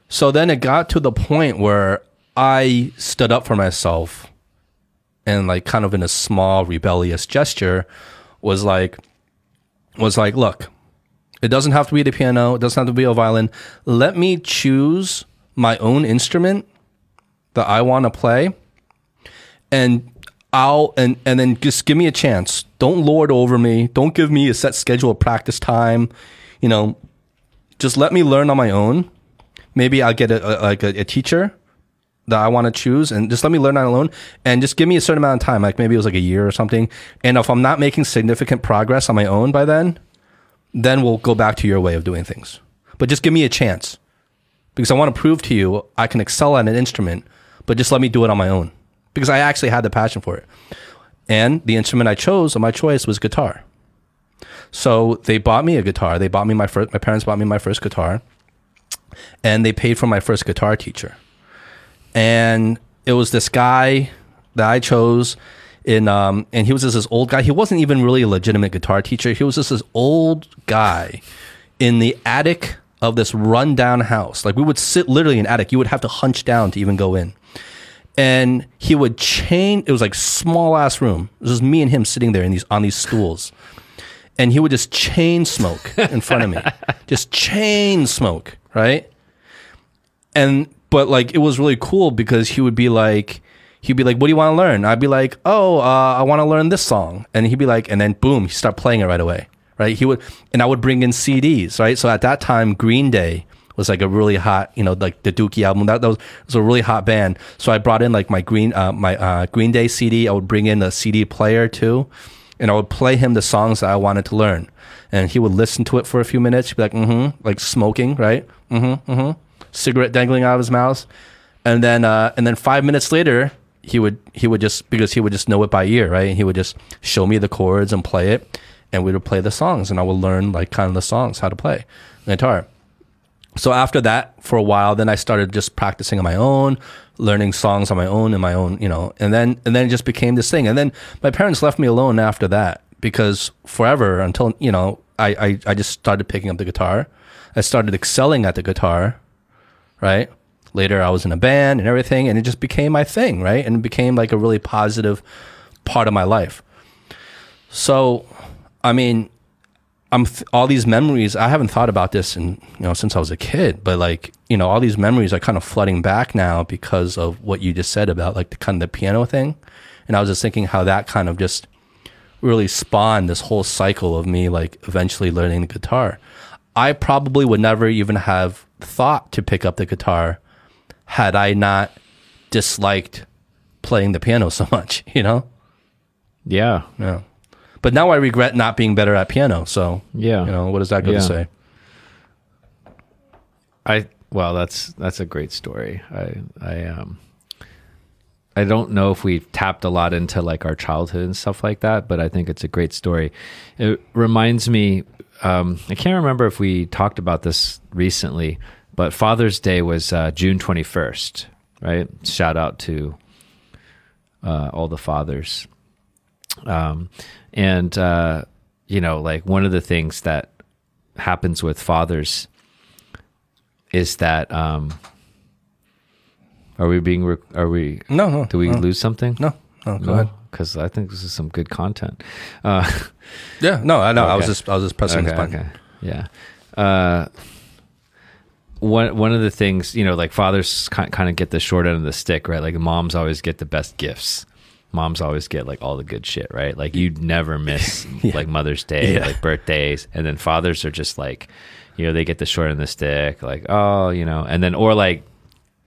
So then it got to the point where I stood up for myself and like kind of in a small rebellious gesture was like was like, look, it doesn't have to be the piano, it doesn't have to be a violin. Let me choose my own instrument that I want to play and I'll and and then just give me a chance. Don't lord over me. Don't give me a set schedule of practice time. You know, just let me learn on my own. Maybe I'll get a, a like a, a teacher that I want to choose, and just let me learn on own. And just give me a certain amount of time, like maybe it was like a year or something. And if I'm not making significant progress on my own by then, then we'll go back to your way of doing things. But just give me a chance because I want to prove to you I can excel at an instrument, but just let me do it on my own because I actually had the passion for it. And the instrument I chose, my choice, was guitar. So they bought me a guitar. They bought me my first. My parents bought me my first guitar, and they paid for my first guitar teacher. And it was this guy that I chose. In um, and he was just this old guy. He wasn't even really a legitimate guitar teacher. He was just this old guy in the attic of this rundown house. Like we would sit literally in attic. You would have to hunch down to even go in and he would chain it was like small ass room it was just me and him sitting there in these on these stools and he would just chain smoke in front of me just chain smoke right and but like it was really cool because he would be like he'd be like what do you want to learn i'd be like oh uh, i want to learn this song and he'd be like and then boom he'd start playing it right away right he would and i would bring in cds right so at that time green day was like a really hot, you know, like the Dookie album. That, that was, was a really hot band. So I brought in like my Green, uh, my uh, Green Day CD. I would bring in a CD player too, and I would play him the songs that I wanted to learn. And he would listen to it for a few minutes. He'd be like, mm-hmm, like smoking, right? Mm-hmm, mm-hmm. Cigarette dangling out of his mouth. And then, uh, and then five minutes later, he would, he would just, because he would just know it by ear, right? And he would just show me the chords and play it. And we would play the songs and I would learn like kind of the songs, how to play guitar so after that for a while then i started just practicing on my own learning songs on my own and my own you know and then and then it just became this thing and then my parents left me alone after that because forever until you know i i, I just started picking up the guitar i started excelling at the guitar right later i was in a band and everything and it just became my thing right and it became like a really positive part of my life so i mean I'm th- all these memories. I haven't thought about this and you know since I was a kid, but like you know all these memories are kind of flooding back now because of what you just said about like the kind of the piano thing, and I was just thinking how that kind of just really spawned this whole cycle of me like eventually learning the guitar. I probably would never even have thought to pick up the guitar had I not disliked playing the piano so much, you know? Yeah. Yeah. But now I regret not being better at piano. So, Yeah. you know, what does that go Yeah. to say? I well, that's that's a great story. I I um I don't know if we've tapped a lot into like our childhood and stuff like that, but I think it's a great story. It reminds me um I can't remember if we talked about this recently, but Father's Day was uh, June 21st, right? Shout out to uh, all the fathers. Um and uh you know, like one of the things that happens with fathers is that um are we being rec- are we No, no. do we no, lose something No, no, go ahead. Because i think this is some good content uh Yeah, no, I know. I was just, I was just pressing this button. okay. yeah uh one one of the things you know like fathers kind of get the short end of the stick right like moms always get the best gifts moms always get like all the good shit right like you'd never miss Yeah. like mother's day Yeah. like birthdays and then fathers are just like you know they get the short end of the stick like oh you know and then or like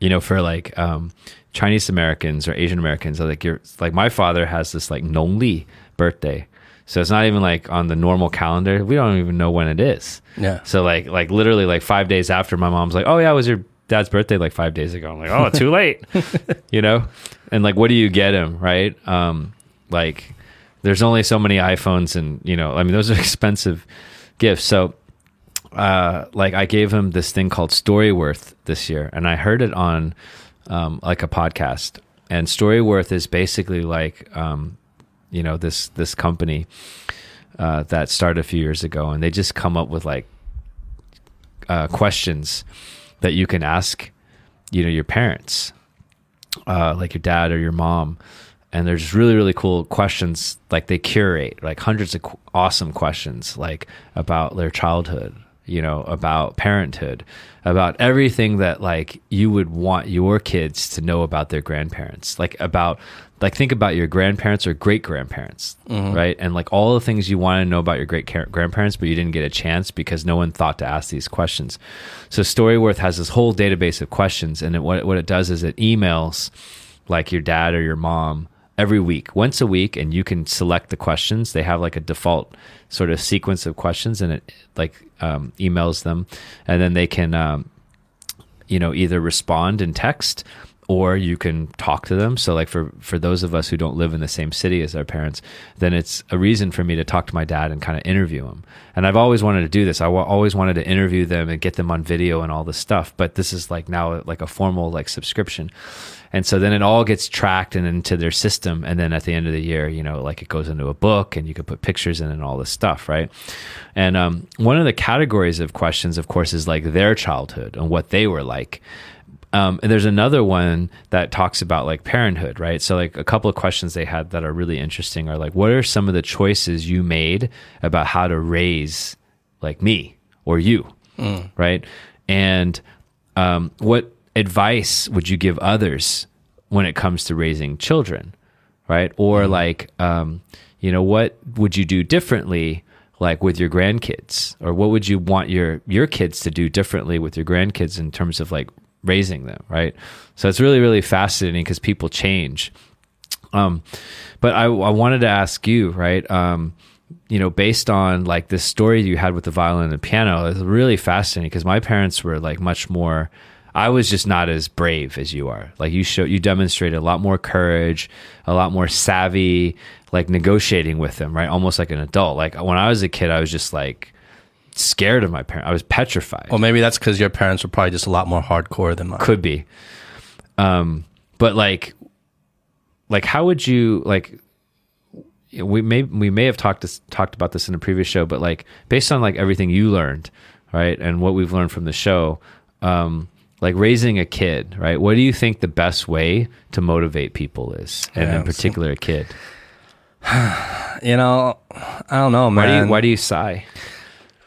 you know for like um chinese americans or asian americans like you're like my father has this like nongli birthday so it's not even like on the normal calendar we don't even know when it is Yeah. so like like literally like five days after my mom's like, Oh yeah, it was your dad's birthday like five days ago. I'm like, Oh, too late. you know? And like what do you get him, right? Um like there's only so many iPhones and you know, I mean those are expensive gifts. So uh like I gave him this thing called Storyworth this year and I heard it on um like a podcast. And Storyworth is basically like um you know this this company uh, that started a few years ago, and they just come up with like uh, questions that you can ask, you know, your parents, uh, like your dad or your mom, and they're just really really cool questions. Like they curate like hundreds of qu- awesome questions, like about their childhood, you know, about parenthood, about everything that like you would want your kids to know about their grandparents, like about like think about your grandparents or great grandparents, mm-hmm. right? And like all the things you want to know about your great grandparents, but you didn't get a chance because no one thought to ask these questions. So Storyworth has this whole database of questions, and it, what what it does is it emails like your dad or your mom every week, once a week, and you can select the questions. They have like a default sort of sequence of questions, and it like um, emails them, and then they can um, you know either respond in text or you can talk to them. So like for for those of us who don't live in the same city as our parents then it's a reason for me to talk to my dad and kind of interview him. And i've always wanted to do this. I always wanted to interview them and get them on video and all this stuff but this is like now like a formal like subscription and so then it all gets tracked and into their system and then at the end of the year you know like it goes into a book and you can put pictures in and all this stuff right and um, one of the categories of questions of course is like their childhood and what they were like um, and there's another one that talks about like parenthood, right? So like a couple of questions they had that are really interesting are like, what are some of the choices you made about how to raise like me or you, right? And um, what advice would you give others when it comes to raising children, right? Or like, um, you know, what would you do differently? like with your grandkids or what would you want your your kids to do differently with your grandkids in terms of like raising them right so it's really really fascinating because people change um but I, I wanted to ask you right um you know based on like this story you had with the violin and the piano it's really fascinating because my parents were like much more I was just not as brave as you are. Like you show, you demonstrated a lot more courage, a lot more savvy, like negotiating with them, right? Almost like an adult. Like when I was a kid, I was just like scared of my parents. I was petrified. Or maybe that's because your parents were probably just a lot more hardcore than mine. Could be. Um, but like, like how would you like? We may we may have talked this, talked about this in a previous show, but like based on like everything you learned, right, and what we've learned from the show, um, like raising a kid, right? What do you think the best way to motivate people is, and Yeah, in particular a kid? You know, I don't know, man. Why do you why do you sigh?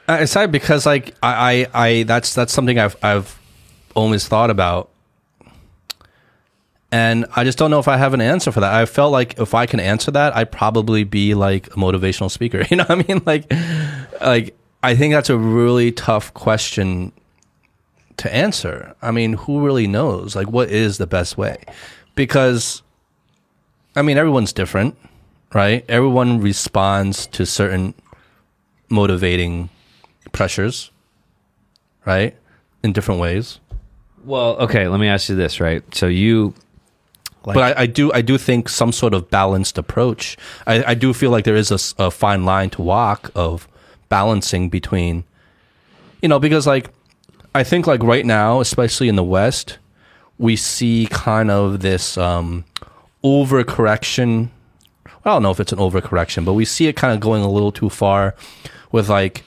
I say because like I, I, I that's that's something I've I've always thought about, and I just don't know if I have an answer for that. I felt like if I can answer that, I'd probably be like a motivational speaker. You know what I mean? Like, like I think that's a really tough question to answer. I mean, who really knows? Like, what is the best way? Because, I mean, everyone's different, right? Everyone responds to certain motivating pressures, right? In different ways. Well, okay, let me ask you this, right? So you but I, I, do I do think some sort of balanced approach. I, I do feel like there is a, a, fine line to walk of balancing between, you know, because like I think like right now, especially in the West, we see kind of this um, overcorrection. I don't know if it's an overcorrection, but we see it kind of going a little too far with like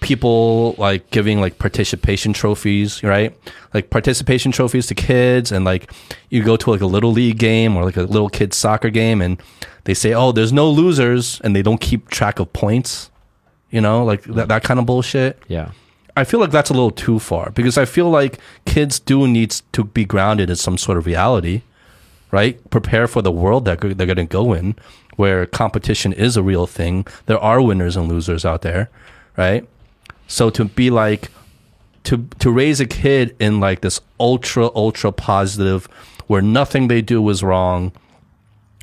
people like giving like participation trophies, right? Like participation trophies to kids and like you go to like a little league game or like a little kid soccer game and they say, "Oh, there's no losers," and they don't keep track of points. You know, like that that kind of bullshit. Yeah. I feel like that's a little too far because I feel like kids do need to be grounded in some sort of reality, right? Prepare for the world that they're going to go in, where competition is a real thing. There are winners and losers out there, right? So to be like to to raise a kid in like this ultra ultra positive where nothing they do is wrong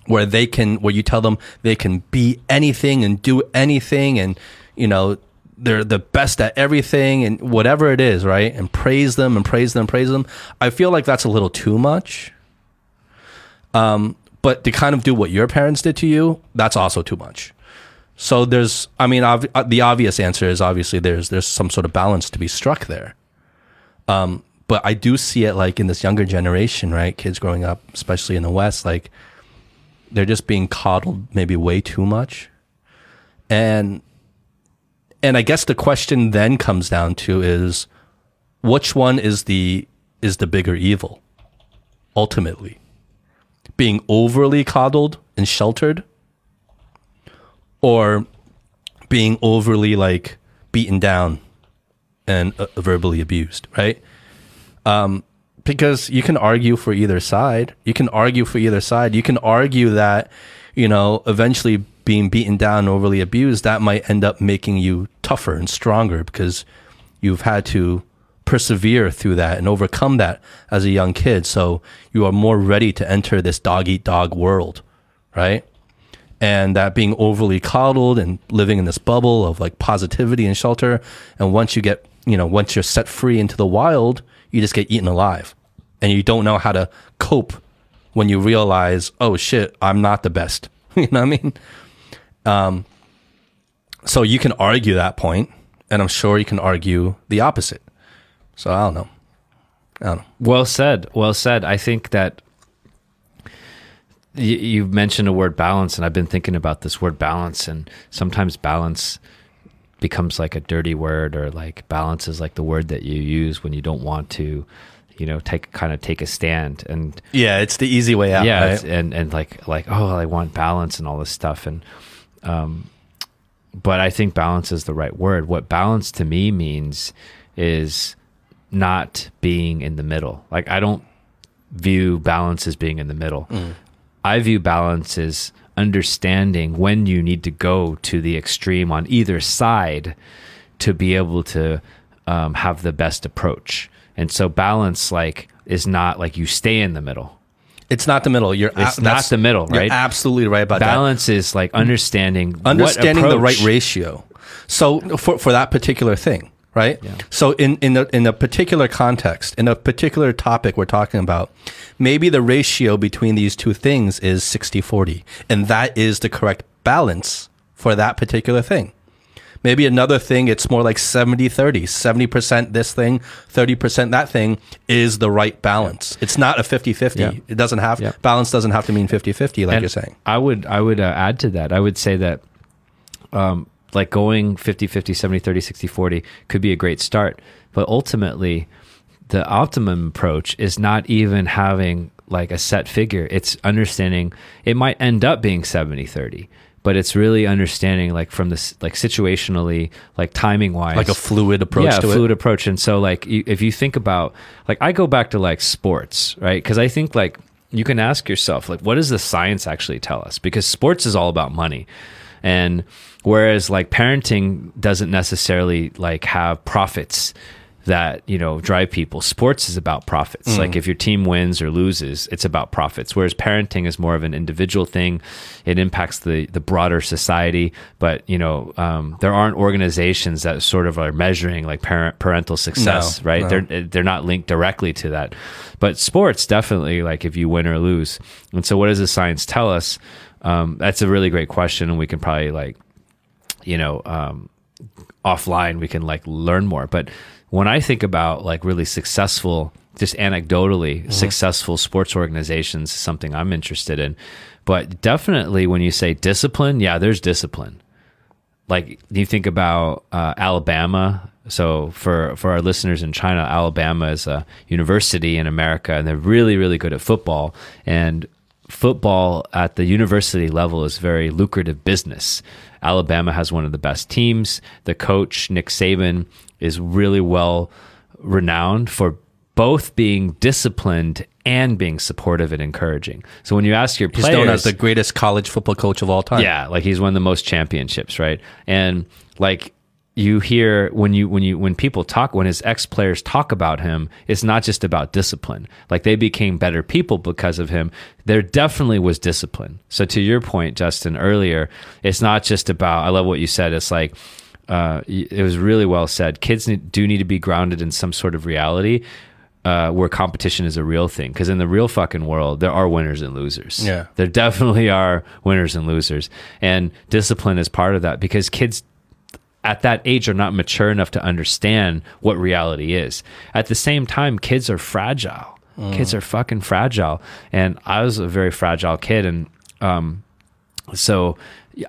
where they can where you tell them they can be anything and do anything and you know they're the best at everything and whatever it is right? And praise them and praise them praise them. I feel like that's a little too much. Um but to kind of do what your parents did to you that's also too much. So there's, I mean, uh, the obvious answer is obviously there's there's some sort of balance to be struck there. Um, but I do see it like in this younger generation, right? Kids growing up, especially in the West, like they're just being coddled maybe way too much, and and I guess the question then comes down to is which one is the is the bigger evil ultimately being overly coddled and sheltered or being overly like beaten down and uh, verbally abused, right? Um, because you can argue for either side. You can argue for either side. You can argue that, you know, eventually being beaten down, overly abused, that might end up making you tougher and stronger because you've had to persevere through that and overcome that as a young kid. So you are more ready to enter this dog eat dog world, right? and that being overly coddled and living in this bubble of like positivity and shelter. And once you get, you know, once you're set free into the wild, you just get eaten alive and you don't know how to cope when you realize, oh shit, I'm not the best. you know what I mean? Um, so you can argue that point, and I'm sure you can argue the opposite. So I don't know. I don't know. Well said. Well said. I think that you, you mentioned a word balance, and I've been thinking about this word balance, and sometimes balance becomes like a dirty word, or like balance is like the word that you use when you don't want to you know take kind of take a stand and yeah it's the easy way out yeah right? and and like like oh i want balance and all this stuff and um but i think balance is the right word what balance to me means is not being in the middle like i don't view balance as being in the middle mm. I view balance as understanding when you need to go to the extreme on either side to be able to um, have the best approach. And so balance like is not like you stay in the middle. It's not the middle. You're it's not the middle, right? absolutely right about balance that. Balance is like understanding understanding the right ratio. So for for that particular thing, right? Yeah. So in in a, in a particular context, in a particular topic we're talking about, maybe the ratio between these two things is 60-40, and that is the correct balance for that particular thing. Maybe another thing, it's more like 70 30, 70% this thing, 30% that thing is the right balance. It's not a 50 50. Yeah. It doesn't have, yeah. balance doesn't have to mean 50 50, like and you're saying. I would, I would uh, add to that. I would say that, um, like going 50 50 70 30 60 40 could be a great start but ultimately the optimum approach is not even having like a set figure it's understanding it might end up being 70 30 but it's really understanding like from this like situationally like timing wise like a fluid approach yeah, to fluid it. approach. And so, like, you, if you think about, like, I go back to like sports, right? Because I think like you can ask yourself, like, what does the science actually tell us? Because sports is all about money, and whereas like parenting doesn't necessarily like have profits that you know drive people. Sports is about profits. Like if your team wins or loses it's about profits. Whereas parenting is more of an individual thing. It impacts the the broader society. But you know um, there aren't organizations that sort of are measuring like parent parental success No, right? no. they're they're not linked directly to that. But sports definitely like if you win or lose. And so what does the science tell us? Um, that's a really great question and we can probably like you know um, offline we can like learn more. But when i think about like really successful just anecdotally successful sports organizations is something i'm interested in but definitely when you say discipline yeah there's discipline like you think about uh, Alabama. So for for our listeners in China, Alabama is a university in America, and they're really really good at football. And football at the university level is very lucrative business. Alabama has one of the best teams. The coach Nick Saban is really well renowned for both being disciplined and being supportive and encouraging. So when you ask your He's players, known as the greatest college football coach of all time. yeah, like he's won the most championships, right? And like you hear when you when you when people talk when his ex players talk about him, it's not just about discipline. Like they became better people because of him. There definitely was discipline. So to your point, Justin, earlier, it's not just about. I love what you said. It's like. Uh, it was really well said. Kids need, do need to be grounded in some sort of reality uh, where competition is a real thing. Because in the real fucking world, there are winners and losers. Yeah. There definitely are winners and losers. And discipline is part of that because kids at that age are not mature enough to understand what reality is. At the same time, kids are fragile. Kids are fucking fragile. And I was a very fragile kid. And um, so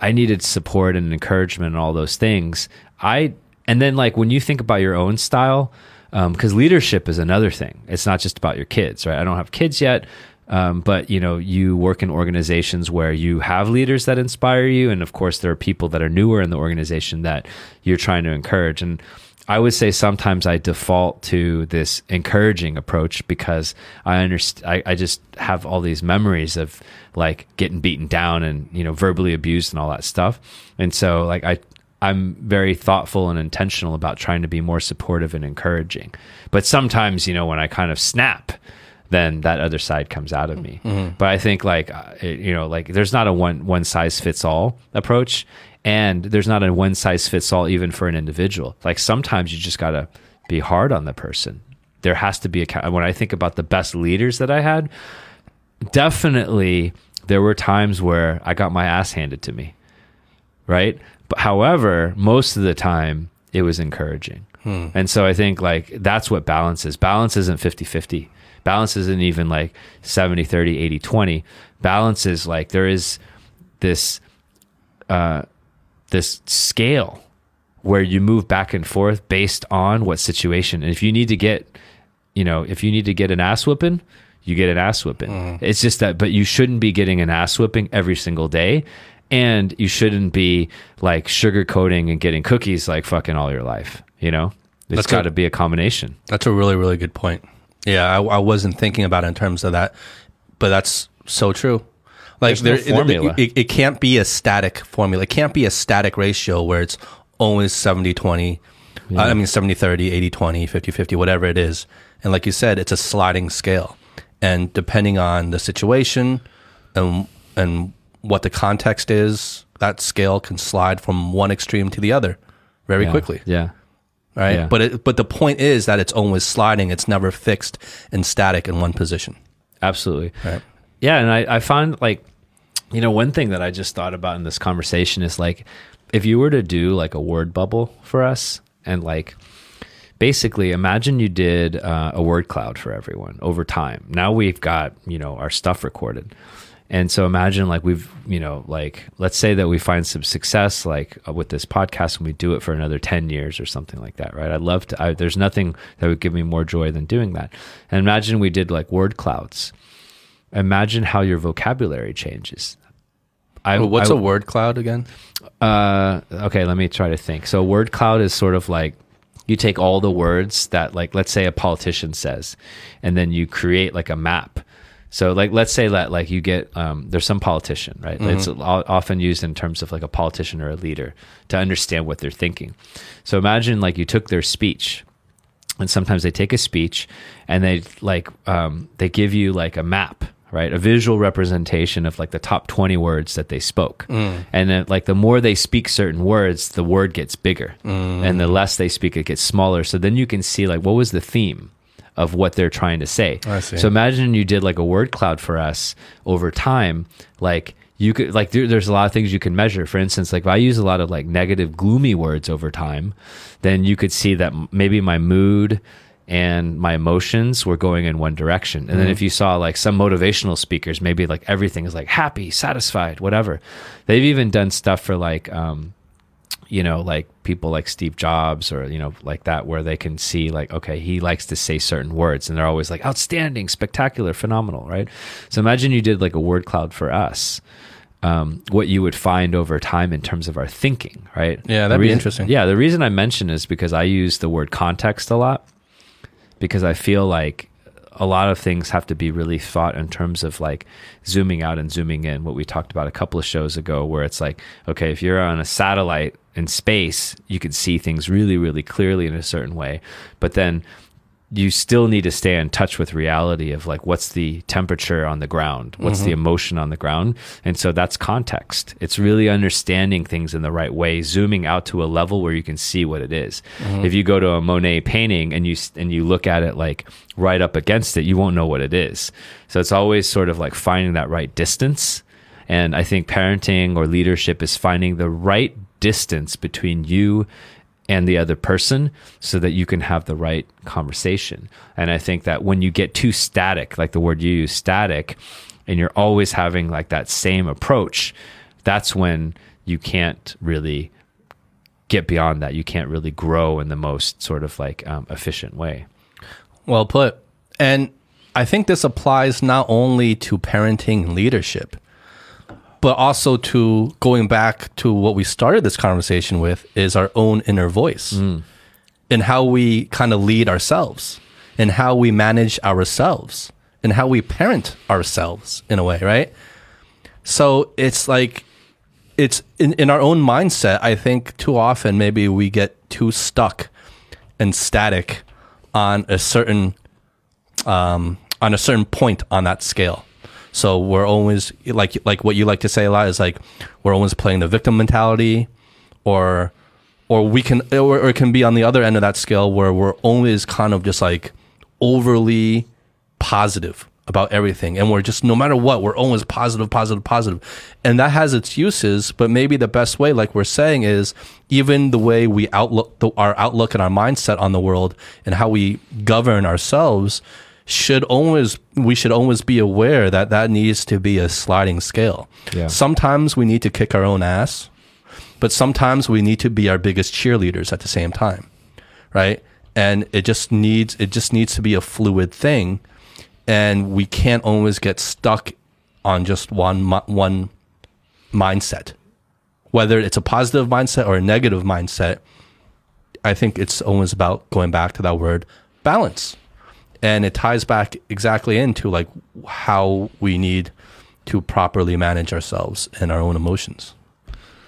I needed support and encouragement and all those things. I and then like when you think about your own style, because leadership is another thing. It's not just about your kids, right? I don't have kids yet, um, but you know, you work in organizations where you have leaders that inspire you, and of course, there are people that are newer in the organization that you're trying to encourage. And I would say sometimes I default to this encouraging approach because I understand. I, I just have all these memories of like getting beaten down and you know verbally abused and all that stuff, and so like I I'm very thoughtful and intentional about trying to be more supportive and encouraging. But sometimes, you know, when I kind of snap, then that other side comes out of me. Mm-hmm. But I think like you know, like there's not a one one size fits all approach, and there's not a one size fits all even for an individual. Like sometimes you just got to be hard on the person. There has to be a when I think about the best leaders that I had, definitely there were times where I got my ass handed to me right? But however, most of the time it was encouraging. And so I think like that's what balance is. Balance isn't 50-50. Balance isn't even like 70 30 80 20. Balance is like there is this uh this scale where you move back and forth based on what situation. And if you need to get you know, if you need to get an ass whipping, you get an ass whipping. Mm-hmm. It's just that, but you shouldn't be getting an ass whipping every single day. And you shouldn't be like sugarcoating and getting cookies like fucking all your life. You know, it's got to be a combination. That's a really, really good point. Yeah, I, I wasn't thinking about it in terms of that, but that's so true. Like There's no formula. It, it, can't be a static formula. It can't be a static ratio where it's always 70 20. uh, I mean 70 30, 80 20, 50 50, whatever it is. And like you said, it's a sliding scale. And depending on the situation and and what the context is, that scale can slide from one extreme to the other very Yeah. quickly Yeah. right? Yeah. But it, but the point is that it's always sliding. It's never fixed and static in one position. Absolutely. Right. Yeah, and I, I found like, you know, one thing that I just thought about in this conversation is like, if you were to do like a word bubble for us, and like, basically, imagine you did uh, a word cloud for everyone over time. Now we've got you know our stuff recorded, and so imagine like we've you know like let's say that we find some success like uh, with this podcast and we do it for another 10 years or something like that right? I'd love to I, there's nothing that would give me more joy than doing that. And imagine we did like word clouds imagine how your vocabulary changes I Well, what's I- a word cloud again? Uh, okay, let me try to think. So, a word cloud is sort of like you take all the words that, like, let's say a politician says, and then you create like a map. So, like, let's say that, like, you get um, there's some politician, right? It's often used in terms of like a politician or a leader to understand what they're thinking. So, imagine like you took their speech, and sometimes they take a speech and they like um, they give you like a map right? A visual representation of like the top 20 words that they spoke. Mm. And then like the more they speak certain words the word gets bigger. Mm. And the less they speak it gets smaller. So then you can see like what was the theme of what they're trying to say. I see. so imagine you did like a word cloud for us over time. Like you could like there, there's a lot of things you can measure. For instance like if i use a lot of like negative gloomy words over time then you could see that maybe my mood and my emotions were going in one direction and then if you saw like some motivational speakers maybe like everything is like happy satisfied whatever they've even done stuff for like um you know, like people like Steve Jobs or, you know, like that, where they can see, like, okay, he likes to say certain words and they're always like outstanding, spectacular, phenomenal, right? So imagine you did like a word cloud for us. Um, what you would find over time in terms of our thinking, right? Yeah, that'd be interesting. Yeah, the reason I mention is because I use the word context a lot because I feel like a lot of things have to be really thought in terms of like zooming out and zooming in. What we talked about a couple of shows ago, where it's like, okay, if you're on a satellite in space, you can see things really, really clearly in a certain way. But then you still need to stay in touch with reality of like what's the temperature on the ground? What's the mm-hmm. emotion on the ground? And so that's context. It's really understanding things in the right way zooming out to a level where you can see what it is. Mm-hmm. if you go to a monet painting and you and you look at it like right up against it you won't know what it is. So it's always sort of like finding that right distance. And i think parenting or leadership is finding the right distance between you and the other person so that you can have the right conversation. And I think that when you get too static, like the word you use, static, and you're always having like that same approach, that's when you can't really get beyond that. You can't really grow in the most sort of like um, efficient way. Well put. And I think this applies not only to parenting leadership, but also to going back to what we started this conversation with is our own inner voice and how we kind of lead ourselves and how we manage ourselves and how we parent ourselves in a way, right? So it's like it's in, in our own mindset. I think too often maybe we get too stuck and static on a certain um, on a certain point on that scale. So we're always like like what you like to say a lot is like we're always playing the victim mentality, or or we can or, or it can be on the other end of that scale where we're always kind of just like overly positive about everything. And we're just no matter what we're always positive positive positive. And that has its uses but maybe the best way like we're saying is even the way we outlook the, our outlook and our mindset on the world and how we govern ourselves should always we should always be aware that that needs to be a sliding scale. Yeah. sometimes we need to kick our own ass but sometimes we need to be our biggest cheerleaders at the same time right? And it just needs it just needs to be a fluid thing and we can't always get stuck on just one one mindset. Whether it's a positive mindset or a negative mindset i think it's always about going back to that word balance and it ties back exactly into like how we need to properly manage ourselves and our own emotions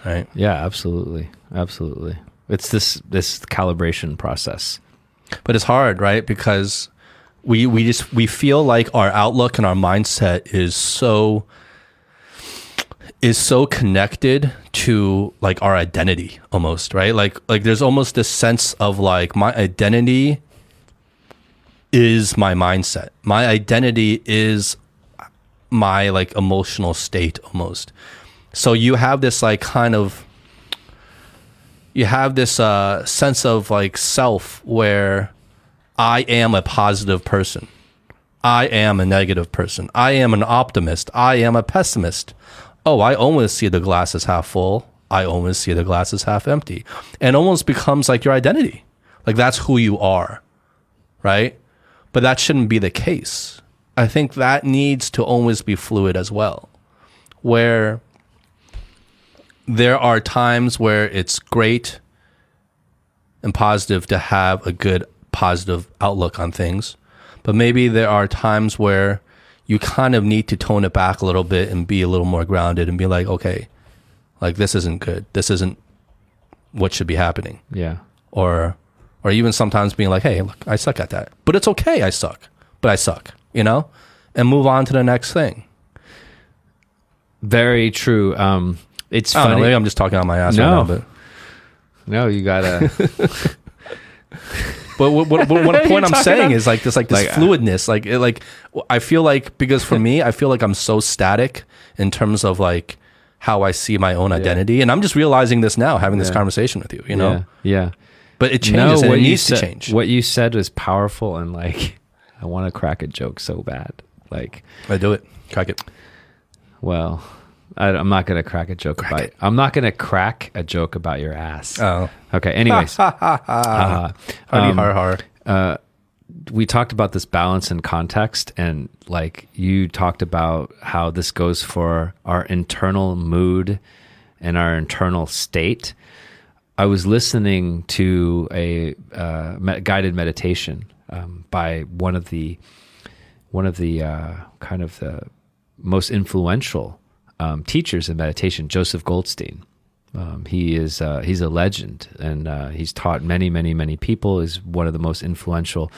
right Yeah, absolutely. Absolutely. It's this this calibration process. but it's hard right because we we just we feel like our outlook and our mindset is so is so connected to like our identity almost right like like there's almost this sense of like my identity is my mindset my identity is my like emotional state almost so you have this like kind of you have this uh, sense of like self where I am a positive person. I am a negative person. I am an optimist. I am a pessimist. Oh, I always see the glass as half full. I always see the glass as half empty. And almost becomes like your identity. Like that's who you are. Right? But that shouldn't be the case. I think that needs to always be fluid as well. Where there are times where it's great and positive to have a good positive outlook on things. But maybe there are times where you kind of need to tone it back a little bit and be a little more grounded and be like, okay, like this isn't good. This isn't what should be happening. Yeah. Or or even sometimes being like, hey, look, I suck at that. But it's okay, I suck. But I suck, you know? And move on to the next thing. Very true. Um, it's I don't know, funny. maybe I'm just talking on my ass No. right now, but no, you gotta. But what, what, what, what point I'm saying about- is like this, like this Like, uh, fluidness. Like, it, like I feel like because for me, I feel like I'm so static in terms of like how I see my own identity, and I'm just realizing this now, having this conversation with you. You know, Yeah. yeah. But it changes and it needs to change. What you said was powerful, and like, I want to crack a joke so bad. Like, I do it. Crack it. well, I, I'm not gonna crack a joke Crack about. it. I'm not gonna crack a joke about your ass. Oh, okay. Anyways, uh, hardy um, har har. uh, we talked about this balance and context, and like you talked about how this goes for our internal mood and our internal state. I was listening to a uh, me- guided meditation um, by one of the one of the uh, kind of the most influential um, teachers in meditation, Joseph Goldstein. Um, he is uh, he's a legend, and uh, he's taught many, many, many people. is one of the most influential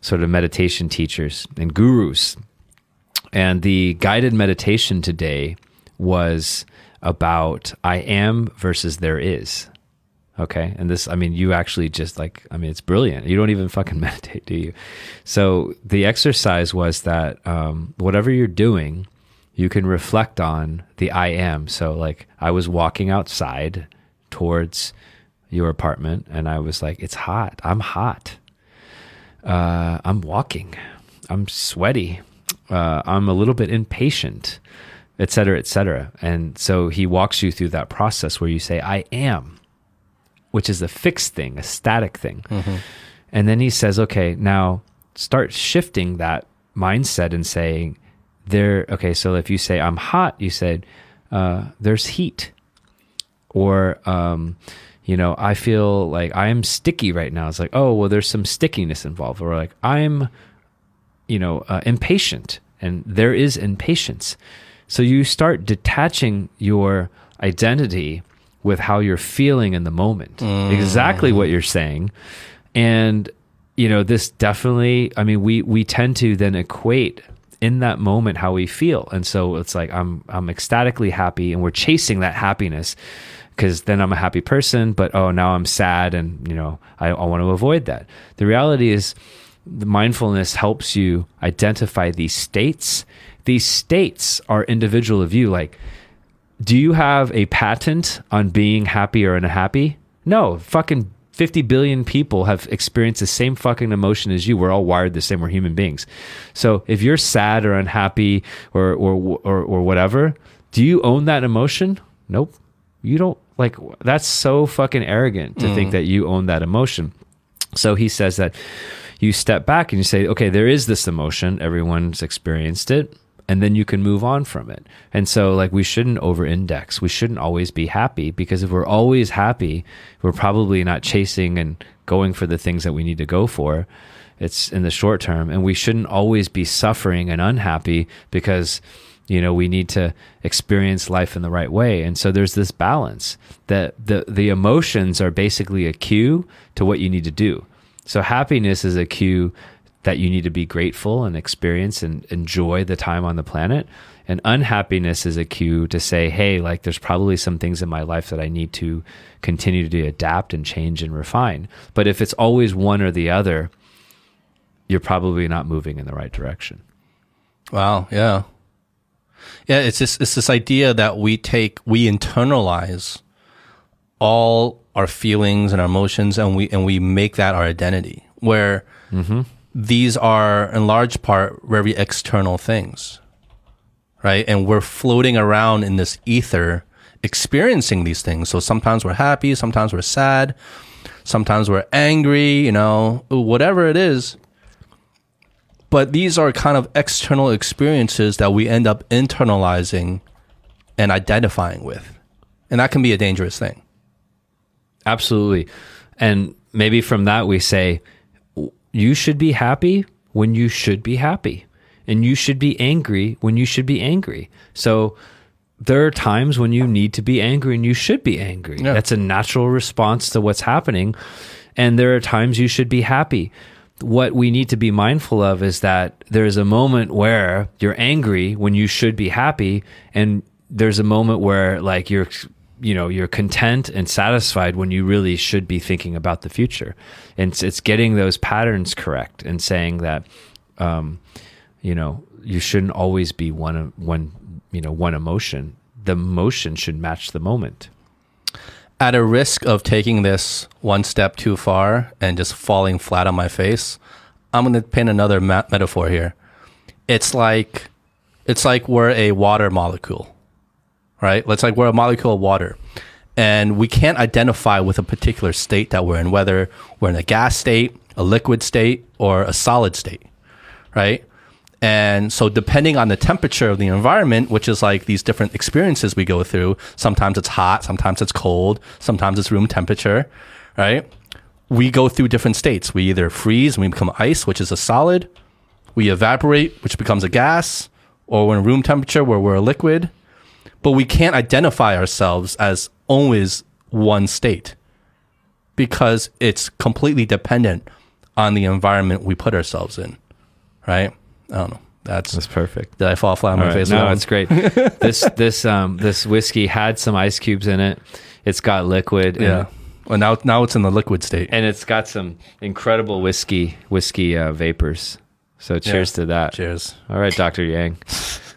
sort of meditation teachers and gurus. And the guided meditation today was about I am versus there is. Okay. And this, I mean, you actually just like, I mean, it's brilliant. You don't even fucking meditate, do you? So the exercise was that um, whatever you're doing, you can reflect on the I am. So, like, I was walking outside towards your apartment and I was like, it's hot. I'm hot. Uh, I'm walking. I'm sweaty. Uh, I'm a little bit impatient, et cetera, et cetera. And so he walks you through that process where you say, I am, which is a fixed thing, a static thing. And then he says, okay, now start shifting that mindset and saying, there, okay, so if you say, I'm hot, you said, uh, there's heat. Or, um, you know, I feel like I'm sticky right now. It's like, oh, well, there's some stickiness involved. Or like, I'm, you know, uh, impatient, and there is impatience. So you start detaching your identity with how you're feeling in the moment, mm. exactly what you're saying, and you know, this definitely. I mean, we we tend to then equate in that moment how we feel, and so it's like I'm I'm ecstatically happy, and we're chasing that happiness because then I'm a happy person, but oh, now I'm sad, and you know, I, I want to avoid that. The reality is the mindfulness helps you identify these states. These states are individual of you. Like, do you have a patent on being happy or unhappy? No, fucking 50 billion people have experienced the same fucking emotion as you. We're all wired the same. We're human beings. So if you're sad or unhappy or, or, or, or whatever, do you own that emotion? Nope. You don't like that's so fucking arrogant to think mm. that you own that emotion. So he says that you step back and you say, okay, there is this emotion. Everyone's experienced it. And then you can move on from it. And so, like, we shouldn't over index. We shouldn't always be happy because if we're always happy, we're probably not chasing and going for the things that we need to go for. It's in the short term. And we shouldn't always be suffering and unhappy because, you know, we need to experience life in the right way. And so there's this balance that the, the emotions are basically a cue to what you need to do. So happiness is a cue that you need to be grateful and experience and enjoy the time on the planet. And unhappiness is a cue to say, hey, like there's probably some things in my life that I need to continue to adapt and change and refine. But if it's always one or the other, you're probably not moving in the right direction. Wow. Yeah. Yeah. It's this, it's this idea that we take, we internalize all our feelings and our emotions and we, and we make that our identity where mm-hmm. These are in large part very external things. Right. And we're floating around in this ether experiencing these things. So sometimes we're happy. Sometimes we're sad. Sometimes we're angry, you know, whatever it is but these are kind of external experiences that we end up internalizing and identifying with and that can be a dangerous thing. Absolutely. And maybe from that, we say, you should be happy when you should be happy, and you should be angry when you should be angry. So, there are times when you need to be angry and you should be angry. Yeah. That's a natural response to what's happening. And there are times you should be happy. What we need to be mindful of is that there's a moment where you're angry when you should be happy. And there's a moment where, like, you're, you know, you're content and satisfied when you really should be thinking about the future. And it's, it's getting those patterns correct and saying that, um, you know, you shouldn't always be one, one, you know one emotion the motion should match the moment At a risk of taking this one step too far and just falling flat on my face, I'm going to paint another metaphor here. It's like it's like we're a water molecule, right? Let's like we're a molecule of water, and we can't identify with a particular state that we're in, whether we're in a gas state, a liquid state, or a solid state, right? And so, depending on the temperature of the environment, which is like these different experiences we go through, sometimes it's hot, sometimes it's cold, sometimes it's room temperature, right? We go through different states. We either freeze and we become ice, which is a solid, we evaporate, which becomes a gas, or we're in room temperature where we're a liquid. But we can't identify ourselves as always one state because it's completely dependent on the environment we put ourselves in, right? I don't know. That's that's perfect did I fall flat on my All right. face? no alone? it's great this this um this whiskey had some ice cubes in it it's got liquid and- yeah. Well, now now it's in the liquid state. and it's got some incredible whiskey whiskey uh, vapors so cheers to that Cheers. all right dr yang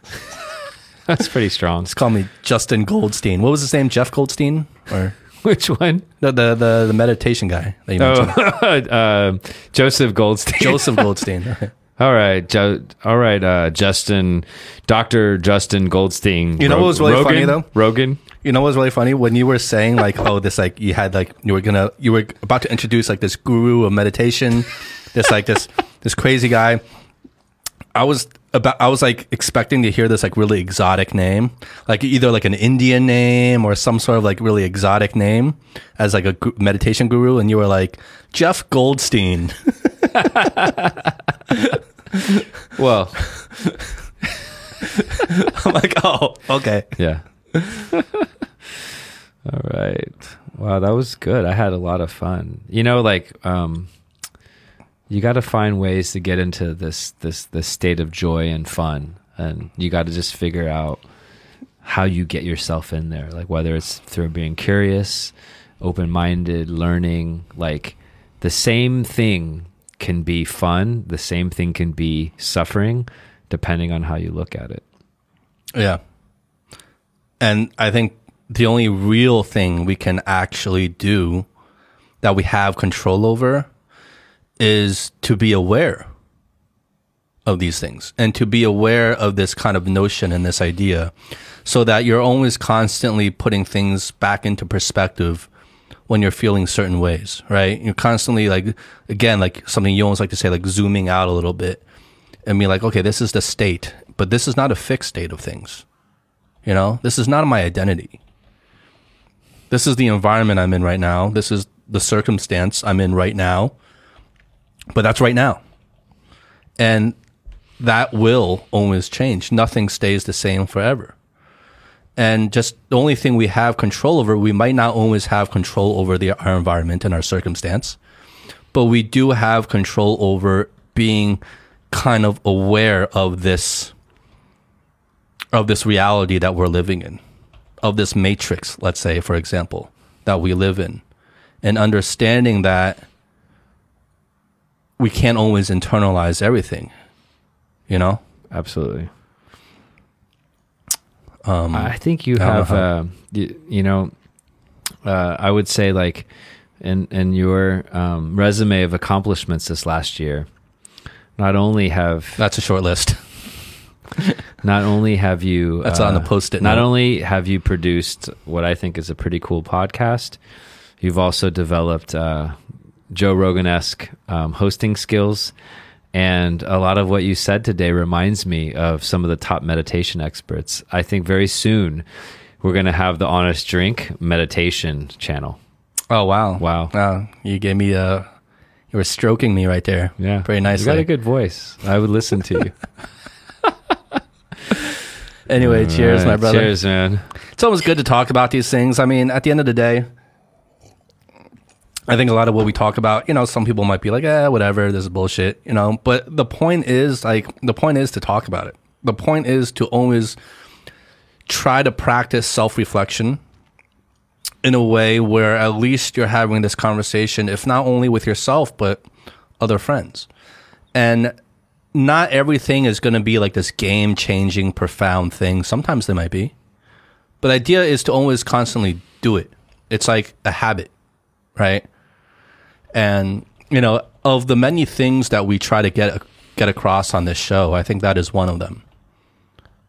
that's pretty strong Just call me Justin Goldstein. What was his name? Jeff Goldstein or which one the the the, the meditation guy that you mentioned? oh uh, joseph goldstein Joseph Goldstein. All right, jo- all right, uh, Justin, Doctor Justin Goldstein. You know what was really Rogan? funny, though? Rogan. You know what was really funny when you were saying like, oh, this like you had like you were gonna you were about to introduce like this guru of meditation, this like this this crazy guy. I was about I was like expecting to hear this like really exotic name, like either like an Indian name or some sort of like really exotic name as like a gu- meditation guru, and you were like Jeff Goldstein. Well, I'm like, oh, okay. yeah. all right. Wow, that was good. I had a lot of fun. You know, like um, you got to find ways to get into this this this state of joy and fun, and you got to just figure out how you get yourself in there. Like whether it's through being curious, open minded, learning. Like the same thing can be fun. The same thing can be suffering, depending on how you look at it. Yeah. And I think the only real thing we can actually do that we have control over is to be aware of these things and to be aware of this kind of notion and this idea so that you're always constantly putting things back into perspective when you're feeling certain ways, right? You're constantly like, again, like something you almost like to say, like zooming out a little bit and be like, okay, this is the state, but this is not a fixed state of things. You know, this is not my identity. This is the environment I'm in right now. This is the circumstance I'm in right now. But that's right now. And that will always change. Nothing stays the same forever. And just the only thing we have control over, we might not always have control over the, our environment and our circumstance, but we do have control over being kind of aware of this of this reality that we're living in, of this matrix, let's say, for example, that we live in, and understanding that we can't always internalize everything, you know? Absolutely. Um, I think you I don't know have, uh, you, you know, uh, I would say like in in your um, resume of accomplishments this last year, not only have that's a short list. not only have you That's on the Post-it Not note. only have you produced what I think is a pretty cool podcast, you've also developed uh, Joe Rogan esque um, hosting skills. And a lot of what you said today reminds me of some of the top meditation experts. I think very soon we're gonna have the Honest Drink meditation channel. Oh wow, Wow. Wow, you gave me a. You were stroking me right there. Yeah, very You got a good voice. I would listen to you. Anyway, cheers, All my brother. Cheers, man. It's always good to talk about these things. I mean, at the end of the day, I think a lot of what we talk about, you know, some people might be like, eh, whatever, this is bullshit, you know. But the point is, like, the point is to talk about it. The point is to always try to practice self reflection in a way where at least you're having this conversation, if not only with yourself, but other friends. And not everything is going to be like this game changing, profound thing. Sometimes they might be. But the idea is to always constantly do it. It's like a habit, right? And you know, of the many things that we try to get get across on this show, I think that is one of them.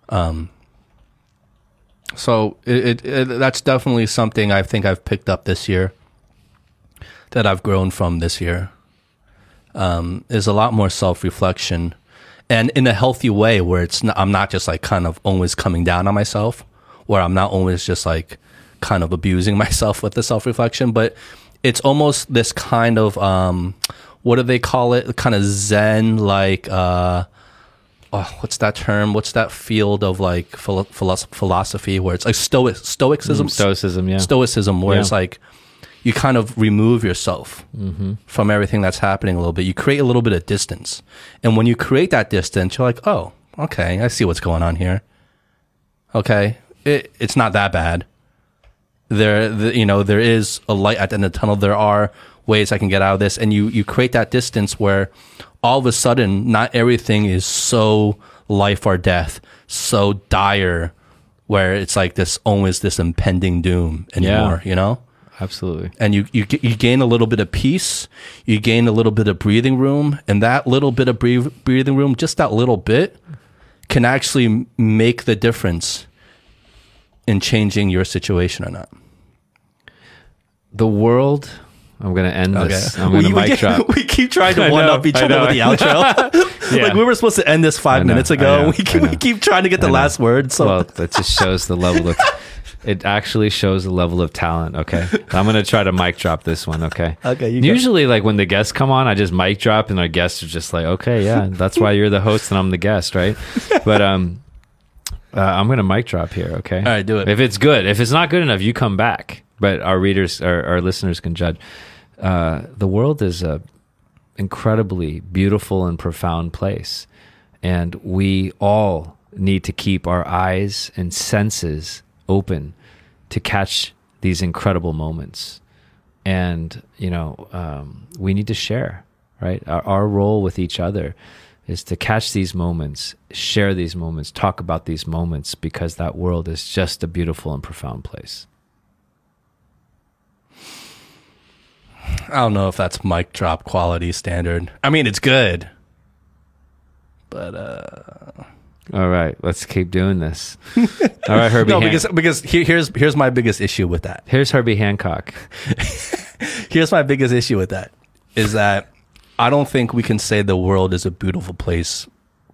Um. So it, it, it that's definitely something I think I've picked up this year. That I've grown from this year. Um, is a lot more self reflection, and in a healthy way where it's not, I'm not just like kind of always coming down on myself, where I'm not always just like kind of abusing myself with the self reflection, but it's almost this kind of um, what do they call it? Kind of Zen like. Uh, oh, what's that term? What's that field of like philo- philosophy where it's like stoic stoicism, Stoicism, yeah. stoicism, where Yeah. it's like you kind of remove yourself from everything that's happening a little bit. You create a little bit of distance, and when you create that distance, you're like, oh, okay, I see what's going on here. Okay, it, it's not that bad. There, the, you know, there is a light at the end of the tunnel. There are ways I can get out of this, and you you create that distance where all of a sudden, not everything is so life or death, so dire, where it's like this always this impending doom anymore. You know Absolutely. and you, you you gain a little bit of peace, you gain a little bit of breathing room, and that little bit of breathing room, just that little bit, can actually make the difference in changing your situation or not. The world. I'm gonna end this. I'm we, gonna we mic drop. we keep trying to one up each other with the outro. Yeah. Like we were supposed to end this five minutes ago. we, keep, we keep trying to get the last word. So well, that just shows the level of. It actually shows the level of talent. Okay, I'm gonna try to mic drop this one. Okay. Okay. Usually, like when the guests come on, I just mic drop, and our guests are just like, "Okay, yeah, that's why you're the host and I'm the guest, right?" But um, uh, I'm gonna mic drop here. Okay. All right, do it. If it's good, if it's not good enough, you come back. But our readers, our, our listeners can judge. Uh, the world is a incredibly beautiful and profound place. And we all need to keep our eyes and senses open to catch these incredible moments. And, you know, um, we need to share, right? Our, our role with each other is to catch these moments, share these moments, talk about these moments, because that world is just a beautiful and profound place. I don't know if that's mic drop quality standard. I mean, it's good, but uh, All right, let's keep doing this. All right, Herbie. no, Han- because because here, here's here's my biggest issue with that. Here's Herbie Hancock. Here's my biggest issue with that is that I don't think we can say the world is a beautiful place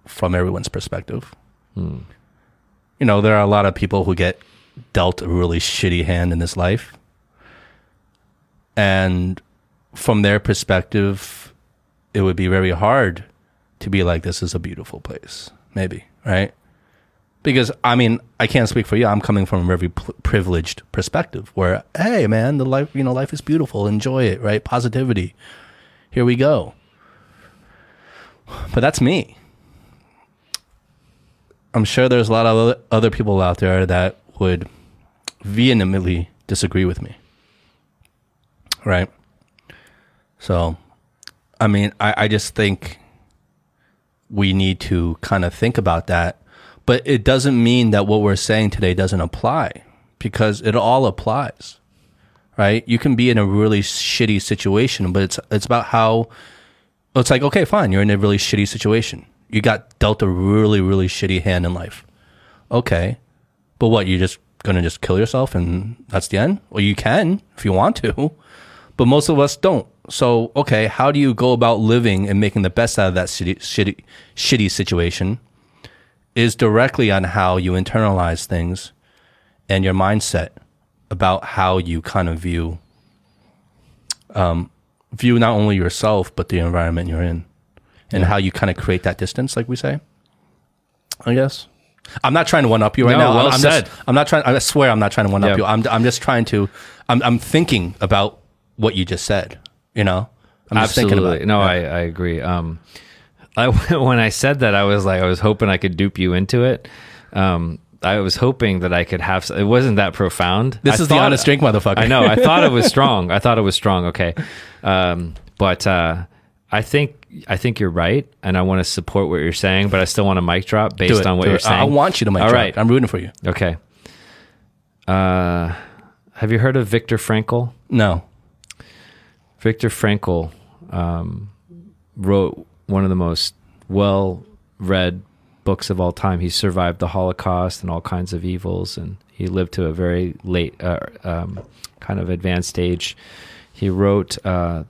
from everyone's perspective. You know, there are a lot of people who get dealt a really shitty hand in this life. And from their perspective, it would be very hard to be like, this is a beautiful place. Maybe, right? Because, I mean, I can't speak for you. I'm coming from a very privileged perspective where, hey, man, the life, you know, life is beautiful. Enjoy it, right? Positivity. Here we go. But that's me. I'm sure there's a lot of other people out there that would vehemently disagree with me. Right? So, I mean, I, I just think we need to kind of think about that. But it doesn't mean that what we're saying today doesn't apply because it all applies. Right? You can be in a really shitty situation, but it's it's about how it's like, okay, fine, you're in a really shitty situation. You got dealt a really, really shitty hand in life. Okay. But what, you're just gonna just kill yourself and that's the end? Well, you can if you want to, but most of us don't. So, okay, how do you go about living and making the best out of that shitty, shitty, shitty situation? Is directly on how you internalize things and your mindset about how you kind of view um, view not only yourself but the environment you're in, and how you kind of create that distance, like we say. I guess. I'm not trying to one up you right No, now. well I'm, I'm said. Just, I'm not trying. I swear, I'm not trying to one up Yeah. you. I'm I'm just trying to. I'm I'm thinking about what you just said. You know, I'm just Absolutely. thinking about. it. no, Yeah. I, I agree. Um, I, when I said that, I was like, I was hoping I could dupe you into it. Um, I was hoping that I could have. It wasn't that profound. This I is the honest drink, motherfucker. I know. I thought it was strong. I thought it was strong. Okay, um, but uh, I think I think you're right, and I want to support what you're saying, but I still want a mic drop based on what you're it. saying. I want you to mic All drop. right. I'm rooting for you. Okay. Uh, have you heard of Viktor Frankl? No. Viktor Frankl um, wrote one of the most well read books of all time. He survived the Holocaust and all kinds of evils, and he lived to a very late, uh, um, kind of advanced age. He wrote uh,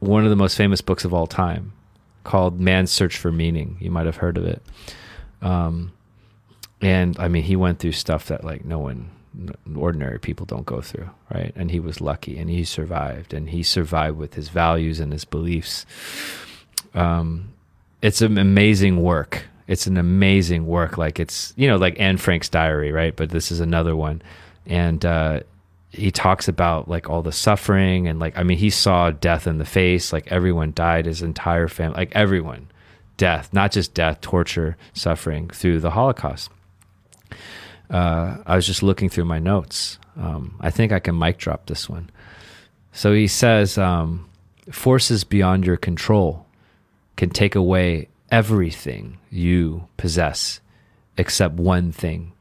one of the most famous books of all time called Man's Search for Meaning. You might have heard of it. Um, and I mean, he went through stuff that like no one, ordinary people don't go through, right? And he was lucky, and he survived, and he survived with his values and his beliefs. Um, it's an amazing work. It's an amazing work. Like it's you know like Anne Frank's diary, right? But this is another one, and uh, he talks about like all the suffering and like I mean he saw death in the face. Like everyone died, his entire family, like everyone, death, not just death, torture, suffering through the Holocaust uh, I was just looking through my notes. Um, I think I can mic drop this one. So he says, um, forces beyond your control can take away everything you possess except one thing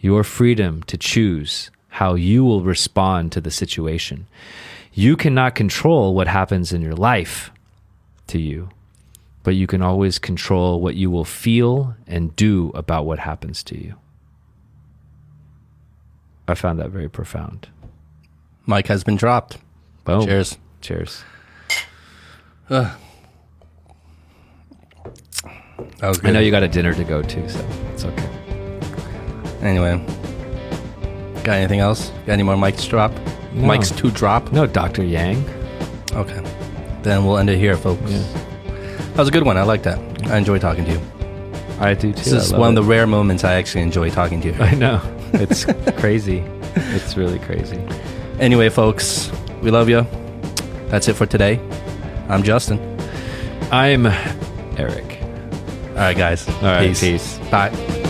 your freedom to choose how you will respond to the situation. You cannot control what happens in your life to you, but you can always control what you will feel and do about what happens to you. I found that very profound. Mic has been dropped. Boom. Cheers. Cheers. That was good. I know you got a dinner to go to, so it's okay. Anyway, got anything else? Got any more mics to drop? No. Mics to drop? No, Dr. Yang. Okay. Then we'll end it here, folks. Yeah. That was a good one. I like that. I enjoy talking to you. I do too. This is one of the rare moments I actually enjoy talking to you. I know. It's crazy. It's really crazy. Anyway, folks, we love you. That's it for today. I'm Justin. I'm Aric. All right, guys. All right, peace. Bye. There is a